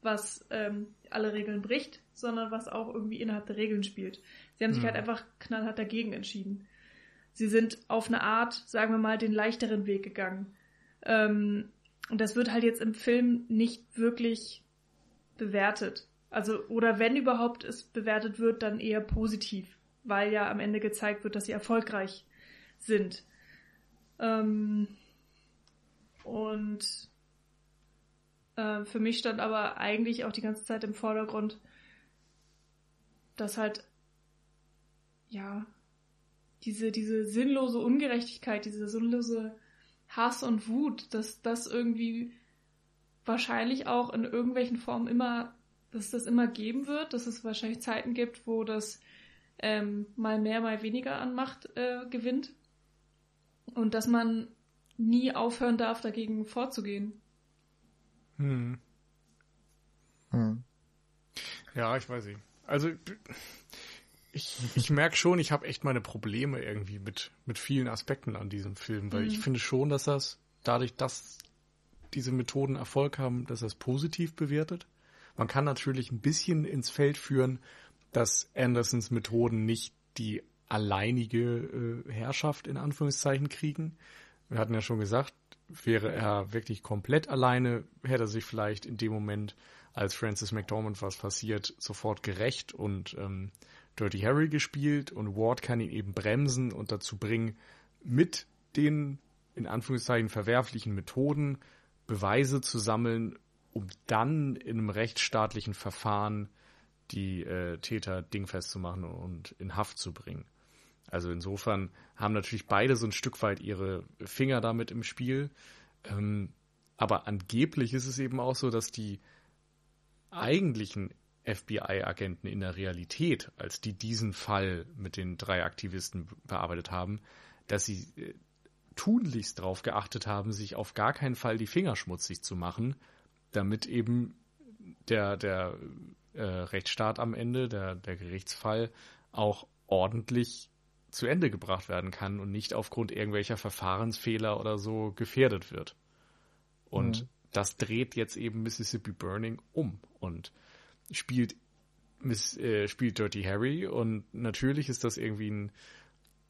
was ähm, alle Regeln bricht, sondern was auch irgendwie innerhalb der Regeln spielt. Sie haben sich mhm. halt einfach knallhart dagegen entschieden. Sie sind auf eine Art, sagen wir mal, den leichteren Weg gegangen. Ähm, und das wird halt jetzt im Film nicht wirklich bewertet. Also, oder wenn überhaupt es bewertet wird, dann eher positiv, weil ja am Ende gezeigt wird, dass sie erfolgreich sind. Ähm, und äh, für mich stand aber eigentlich auch die ganze Zeit im Vordergrund, dass halt, ja, diese, diese sinnlose Ungerechtigkeit, diese sinnlose Hass und Wut, dass das irgendwie wahrscheinlich auch in irgendwelchen Formen immer, dass das immer geben wird, dass es wahrscheinlich Zeiten gibt, wo das ähm, mal mehr, mal weniger an Macht äh, gewinnt. Und dass man nie aufhören darf, dagegen vorzugehen. Hm. Hm. Ja, ich weiß nicht. Also ich, ich merke schon, ich habe echt meine Probleme irgendwie mit, mit vielen Aspekten an diesem Film, weil mhm. ich finde schon, dass das dadurch, dass diese Methoden Erfolg haben, dass das positiv bewertet. Man kann natürlich ein bisschen ins Feld führen, dass Andersons Methoden nicht die alleinige äh, Herrschaft in Anführungszeichen kriegen. Wir hatten ja schon gesagt, wäre er wirklich komplett alleine, hätte er sich vielleicht in dem Moment, als Francis McDormand was passiert, sofort gerecht und ähm, Dirty Harry gespielt und Ward kann ihn eben bremsen und dazu bringen, mit den in Anführungszeichen verwerflichen Methoden Beweise zu sammeln, um dann in einem rechtsstaatlichen Verfahren die äh, Täter dingfest zu machen und in Haft zu bringen. Also insofern haben natürlich beide so ein Stück weit ihre Finger damit im Spiel. Ähm, aber angeblich ist es eben auch so, dass die eigentlichen FBI-Agenten in der Realität, als die diesen Fall mit den drei Aktivisten bearbeitet haben, dass sie äh, tunlichst darauf geachtet haben, sich auf gar keinen Fall die Finger schmutzig zu machen, damit eben der, der äh, Rechtsstaat am Ende, der, der Gerichtsfall, auch ordentlich zu Ende gebracht werden kann und nicht aufgrund irgendwelcher Verfahrensfehler oder so gefährdet wird. Und mhm. das dreht jetzt eben Mississippi Burning um und spielt Miss, äh, spielt Dirty Harry und natürlich ist das irgendwie ein,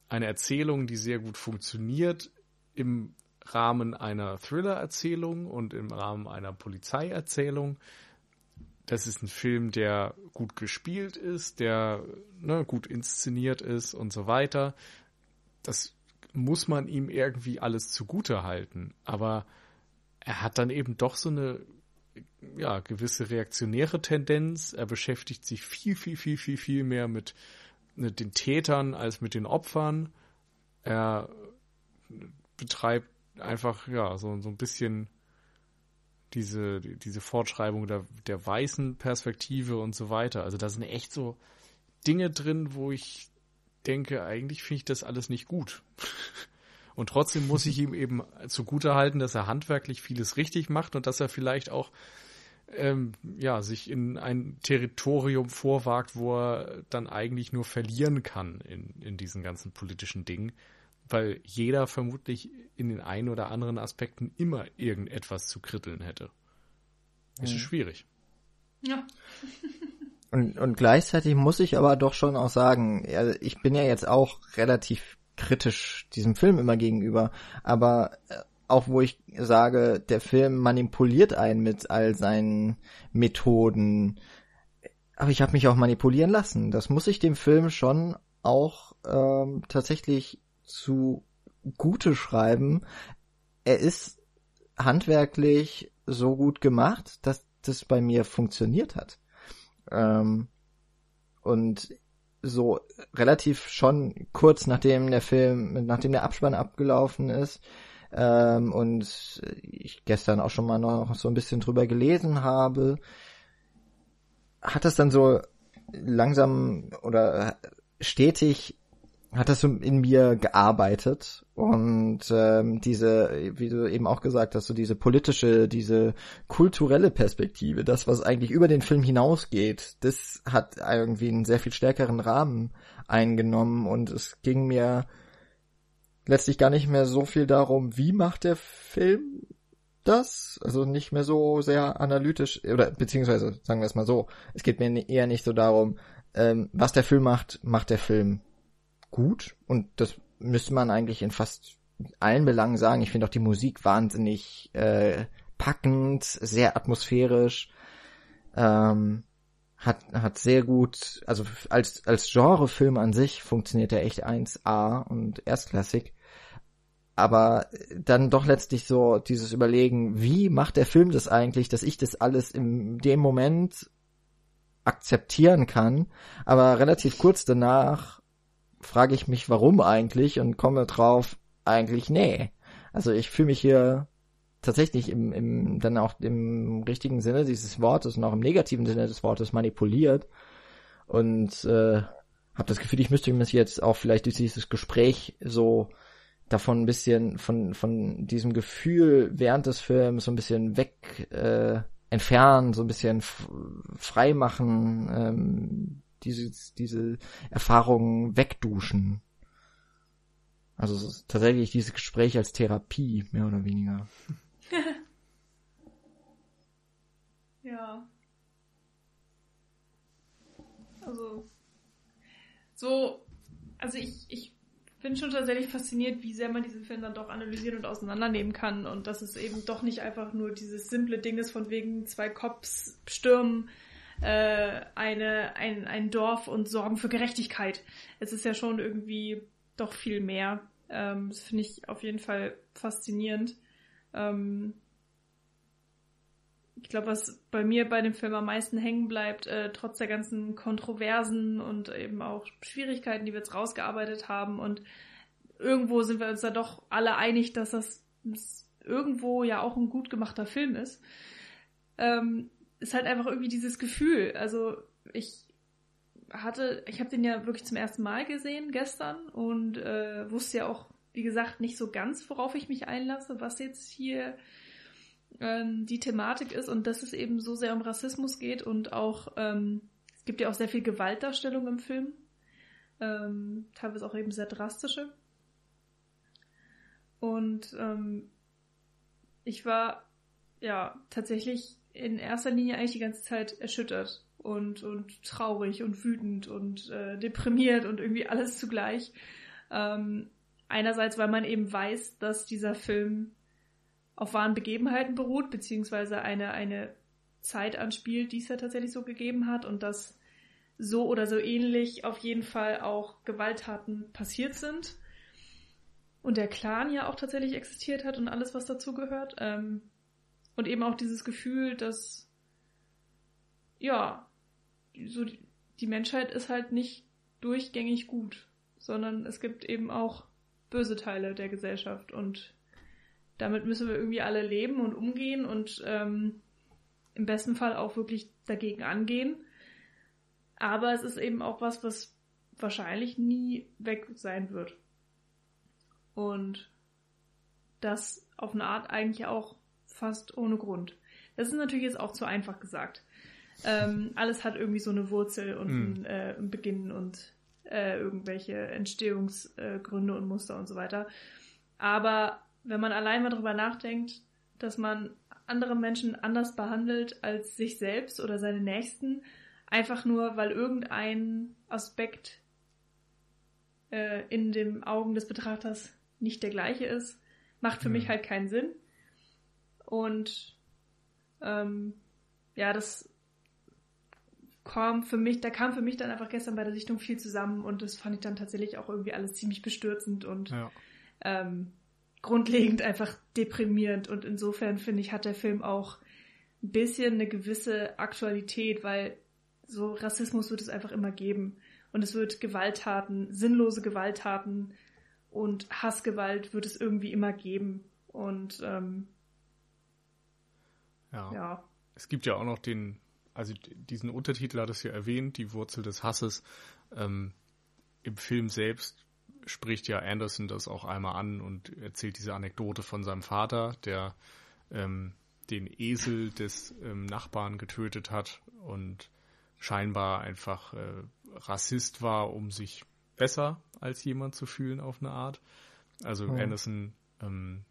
eine Erzählung, die sehr gut funktioniert im Rahmen einer Thriller-Erzählung und im Rahmen einer Polizeierzählung. Das ist ein Film, der gut gespielt ist, der ne, gut inszeniert ist und so weiter. Das muss man ihm irgendwie alles zugute halten. Aber er hat dann eben doch so eine ja, gewisse reaktionäre Tendenz. Er beschäftigt sich viel, viel, viel, viel, viel mehr mit, mit den Tätern als mit den Opfern. Er betreibt einfach, ja, so, so ein bisschen diese, diese Fortschreibung der, der weißen Perspektive und so weiter. Also da sind echt so Dinge drin, wo ich denke, eigentlich finde ich das alles nicht gut. Und trotzdem muss ich ihm eben zugute halten, dass er handwerklich vieles richtig macht und dass er vielleicht auch ähm, ja, sich in ein Territorium vorwagt, wo er dann eigentlich nur verlieren kann in, in diesen ganzen politischen Dingen, weil jeder vermutlich in den einen oder anderen Aspekten immer irgendetwas zu kritteln hätte. Das ist mhm. schwierig. Ja. und, und gleichzeitig muss ich aber doch schon auch sagen, ich bin ja jetzt auch relativ kritisch diesem Film immer gegenüber, aber äh, auch wo ich sage, der Film manipuliert einen mit all seinen Methoden, aber ich habe mich auch manipulieren lassen. Das muss ich dem Film schon auch ähm, tatsächlich zu Gute schreiben. Er ist handwerklich so gut gemacht, dass das bei mir funktioniert hat. Ähm, und so relativ schon kurz nachdem der Film, nachdem der Abspann abgelaufen ist, ähm, und ich gestern auch schon mal noch so ein bisschen drüber gelesen habe, hat das dann so langsam oder stetig hat das so in mir gearbeitet und ähm, diese, wie du eben auch gesagt hast, so diese politische, diese kulturelle Perspektive, das, was eigentlich über den Film hinausgeht, das hat irgendwie einen sehr viel stärkeren Rahmen eingenommen und es ging mir letztlich gar nicht mehr so viel darum, wie macht der Film das, also nicht mehr so sehr analytisch, oder beziehungsweise sagen wir es mal so, es geht mir eher nicht so darum, ähm, was der Film macht, macht der Film gut und das müsste man eigentlich in fast allen Belangen sagen. Ich finde auch die Musik wahnsinnig äh, packend, sehr atmosphärisch, ähm, hat hat sehr gut, also als als Genrefilm an sich funktioniert er echt 1A und erstklassig. Aber dann doch letztlich so dieses Überlegen, wie macht der Film das eigentlich, dass ich das alles in dem Moment akzeptieren kann, aber relativ kurz danach frage ich mich, warum eigentlich und komme drauf, eigentlich nee. Also ich fühle mich hier tatsächlich im, im, dann auch im richtigen Sinne dieses Wortes und auch im negativen Sinne des Wortes manipuliert und äh, habe das Gefühl, ich müsste mich jetzt auch vielleicht durch dieses Gespräch so davon ein bisschen von von diesem Gefühl während des Films so ein bisschen weg äh, entfernen, so ein bisschen frei machen, ähm, diese, diese Erfahrungen wegduschen. Also tatsächlich dieses Gespräch als Therapie, mehr oder weniger. ja. Also, so, also ich, ich bin schon tatsächlich fasziniert, wie sehr man diesen Film dann doch analysieren und auseinandernehmen kann und dass es eben doch nicht einfach nur dieses simple Ding ist von wegen zwei Cops stürmen äh, eine, ein, ein Dorf und sorgen für Gerechtigkeit. Es ist ja schon irgendwie doch viel mehr. Ähm, das finde ich auf jeden Fall faszinierend. Ähm, ich glaube, was bei mir bei dem Film am meisten hängen bleibt, äh, trotz der ganzen Kontroversen und eben auch Schwierigkeiten, die wir jetzt rausgearbeitet haben und irgendwo sind wir uns da doch alle einig, dass das irgendwo ja auch ein gut gemachter Film ist. Ähm, ist halt einfach irgendwie dieses Gefühl. Also ich hatte, ich habe den ja wirklich zum ersten Mal gesehen gestern und äh, wusste ja auch, wie gesagt, nicht so ganz, worauf ich mich einlasse, was jetzt hier ähm, die Thematik ist und dass es eben so sehr um Rassismus geht und auch, ähm, es gibt ja auch sehr viel Gewaltdarstellung im Film, ähm, teilweise auch eben sehr drastische. Und ähm, ich war ja tatsächlich in erster Linie eigentlich die ganze Zeit erschüttert und, und traurig und wütend und äh, deprimiert und irgendwie alles zugleich. Ähm, einerseits, weil man eben weiß, dass dieser Film auf wahren Begebenheiten beruht, beziehungsweise eine, eine Zeit anspielt, die es ja tatsächlich so gegeben hat und dass so oder so ähnlich auf jeden Fall auch Gewalttaten passiert sind. Und der Clan ja auch tatsächlich existiert hat und alles, was dazugehört. Ähm, und eben auch dieses Gefühl, dass, ja, so die, Menschheit ist halt nicht durchgängig gut, sondern es gibt eben auch böse Teile der Gesellschaft und damit müssen wir irgendwie alle leben und umgehen und ähm, im besten Fall auch wirklich dagegen angehen. Aber es ist eben auch was, was wahrscheinlich nie weg sein wird. Und das auf eine Art eigentlich auch fast ohne Grund. Das ist natürlich jetzt auch zu einfach gesagt. Ähm, alles hat irgendwie so eine Wurzel und mhm. einen, äh, Beginn und äh, irgendwelche Entstehungsgründe äh, und Muster und so weiter. Aber wenn man allein mal drüber nachdenkt, dass man andere Menschen anders behandelt als sich selbst oder seine Nächsten, einfach nur, weil irgendein Aspekt äh, in den Augen des Betrachters nicht der gleiche ist, macht für mhm. mich halt keinen Sinn. Und ähm, ja, das kam für mich, da kam für mich dann einfach gestern bei der Sichtung viel zusammen und das fand ich dann tatsächlich auch irgendwie alles ziemlich bestürzend und ja. ähm, grundlegend einfach deprimierend. Und insofern finde ich, hat der Film auch ein bisschen eine gewisse Aktualität, weil so Rassismus wird es einfach immer geben. Und es wird Gewalttaten, sinnlose Gewalttaten und Hassgewalt wird es irgendwie immer geben. Und ähm, ja. ja. Es gibt ja auch noch den, also diesen Untertitel hat es ja erwähnt, die Wurzel des Hasses. Ähm, Im Film selbst spricht ja Anderson das auch einmal an und erzählt diese Anekdote von seinem Vater, der ähm, den Esel des ähm, Nachbarn getötet hat und scheinbar einfach äh, Rassist war, um sich besser als jemand zu fühlen auf eine Art. Also ja. Anderson ähm,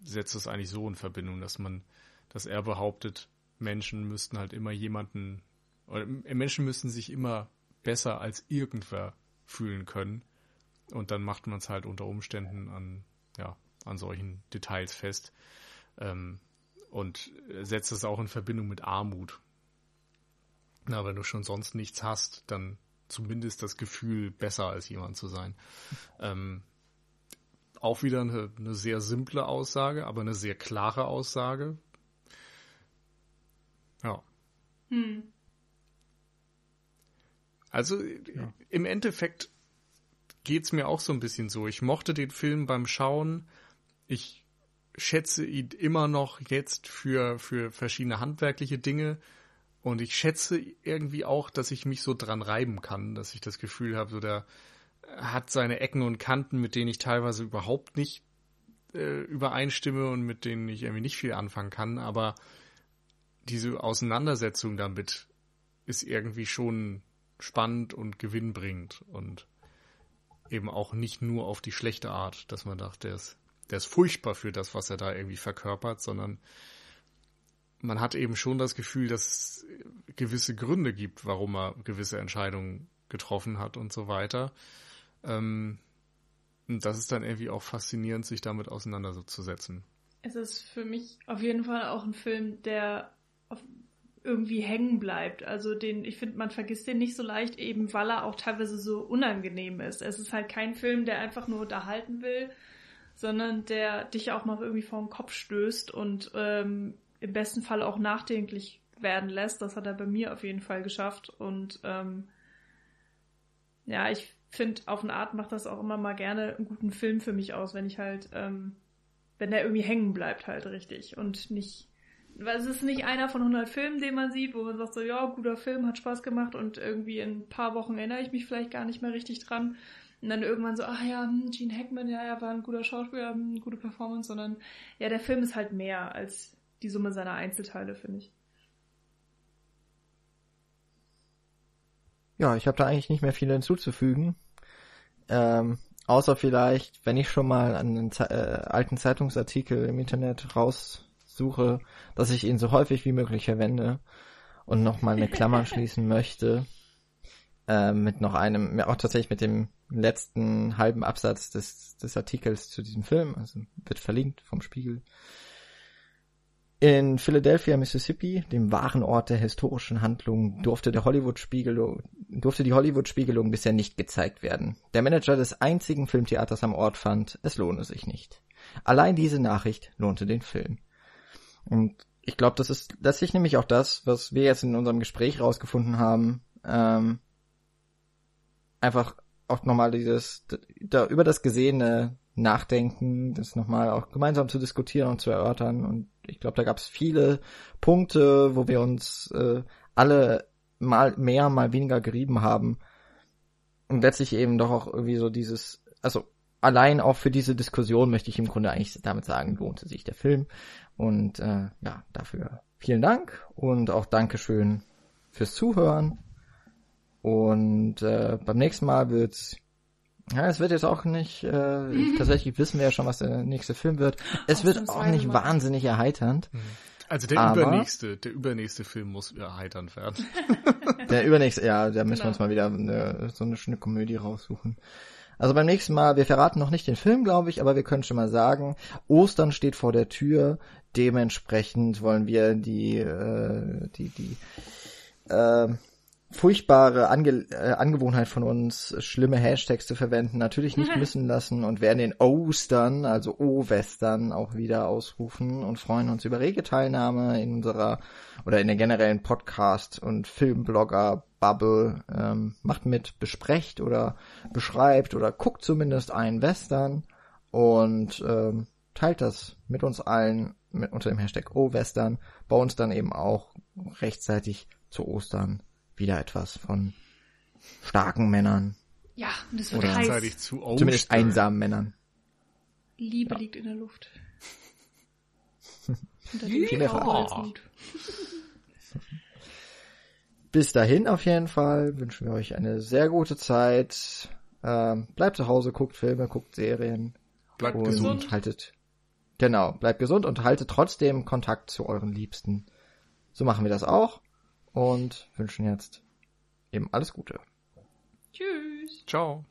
setzt das eigentlich so in Verbindung, dass man, dass er behauptet, Menschen müssten halt immer jemanden, oder Menschen müssten sich immer besser als irgendwer fühlen können und dann macht man es halt unter Umständen an, ja, an solchen Details fest. Ähm, und setzt es auch in Verbindung mit Armut. Na, wenn du schon sonst nichts hast, dann zumindest das Gefühl, besser als jemand zu sein. Ähm, auch wieder eine, eine, sehr simple Aussage, aber eine sehr klare Aussage. Ja. Hm. Also ja. im Endeffekt geht's mir auch so ein bisschen so. Ich mochte den Film beim Schauen. Ich schätze ihn immer noch jetzt für, für verschiedene handwerkliche Dinge. Und ich schätze irgendwie auch, dass ich mich so dran reiben kann, dass ich das Gefühl habe, so der hat seine Ecken und Kanten, mit denen ich teilweise überhaupt nicht äh, übereinstimme und mit denen ich irgendwie nicht viel anfangen kann, aber diese Auseinandersetzung damit ist irgendwie schon spannend und gewinnbringend und eben auch nicht nur auf die schlechte Art, dass man dachte, der ist, der ist furchtbar für das, was er da irgendwie verkörpert, sondern man hat eben schon das Gefühl, dass es gewisse Gründe gibt, warum er gewisse Entscheidungen getroffen hat und so weiter. Ähm, und das ist dann irgendwie auch faszinierend, sich damit auseinanderzusetzen. Es ist für mich auf jeden Fall auch ein Film, der irgendwie hängen bleibt. Also den, ich finde, man vergisst den nicht so leicht, eben weil er auch teilweise so unangenehm ist. Es ist halt kein Film, der einfach nur unterhalten will, sondern der dich auch mal irgendwie vor den Kopf stößt und ähm, im besten Fall auch nachdenklich werden lässt. Das hat er bei mir auf jeden Fall geschafft. Und ähm, ja, ich finde, auf eine Art macht das auch immer mal gerne einen guten Film für mich aus, wenn ich halt, ähm, wenn der irgendwie hängen bleibt halt richtig und nicht weil es ist nicht einer von 100 Filmen, den man sieht, wo man sagt so, ja, guter Film, hat Spaß gemacht und irgendwie in ein paar Wochen erinnere ich mich vielleicht gar nicht mehr richtig dran. Und dann irgendwann so, ach ja, hm, Gene Hackman, ja, er war ein guter Schauspieler, eine hm, gute Performance, sondern ja, der Film ist halt mehr als die Summe seiner Einzelteile, finde ich. Ja, ich habe da eigentlich nicht mehr viel hinzuzufügen. Ähm, außer vielleicht, wenn ich schon mal einen äh, alten Zeitungsartikel im Internet raus suche, dass ich ihn so häufig wie möglich verwende und nochmal eine Klammer schließen möchte. äh, mit noch einem, auch tatsächlich mit dem letzten halben Absatz des, des Artikels zu diesem Film, also wird verlinkt vom Spiegel. In Philadelphia, Mississippi, dem wahren Ort der historischen Handlung, durfte der Hollywood-Spiegelung, durfte die Hollywood-Spiegelung bisher nicht gezeigt werden. Der Manager des einzigen Filmtheaters am Ort fand, es lohne sich nicht. Allein diese Nachricht lohnte den Film. Und ich glaube, das ist letztlich nämlich auch das, was wir jetzt in unserem Gespräch rausgefunden haben. Ähm, einfach auch nochmal dieses, da über das Gesehene nachdenken, das nochmal auch gemeinsam zu diskutieren und zu erörtern. Und ich glaube, da gab es viele Punkte, wo wir uns äh, alle mal mehr, mal weniger gerieben haben. Und letztlich eben doch auch irgendwie so dieses, also allein auch für diese Diskussion möchte ich im Grunde eigentlich damit sagen, lohnte sich der Film. Und äh, ja, dafür vielen Dank und auch Dankeschön fürs Zuhören. Und äh, beim nächsten Mal wird's ja, es wird jetzt auch nicht, äh, tatsächlich wissen wir ja schon, was der nächste Film wird. Es wird auch nicht wahnsinnig erheiternd. Mhm. Also der aber, übernächste, der übernächste Film muss erheiternd werden. der übernächste, ja, da müssen genau. wir uns mal wieder eine, so eine schöne Komödie raussuchen. Also beim nächsten Mal, wir verraten noch nicht den Film, glaube ich, aber wir können schon mal sagen, Ostern steht vor der Tür. Dementsprechend wollen wir die, äh, die, die, äh, furchtbare Ange äh, Angewohnheit von uns, schlimme Hashtags zu verwenden, natürlich nicht missen lassen und werden den Ostern, also O-Western, auch wieder ausrufen und freuen uns über rege Teilnahme in unserer oder in der generellen Podcast- und Filmblogger-Bubble. Ähm, macht mit, besprecht oder beschreibt oder guckt zumindest einen Western und ähm, teilt das mit uns allen mit, unter dem Hashtag O-Western. Bei uns dann eben auch rechtzeitig zu Ostern wieder etwas von starken Männern. Ja, und es wird Oder heiß. Zu zumindest einsamen Männern. Liebe ja. liegt in der Luft. ja. Bis dahin auf jeden Fall wünschen wir euch eine sehr gute Zeit. Ähm, bleibt zu Hause, guckt Filme, guckt Serien. Bleibt gesund. Haltet, genau, bleibt gesund und haltet trotzdem Kontakt zu euren Liebsten. So machen wir das auch und wünschen jetzt eben alles Gute. Tschüss. Ciao.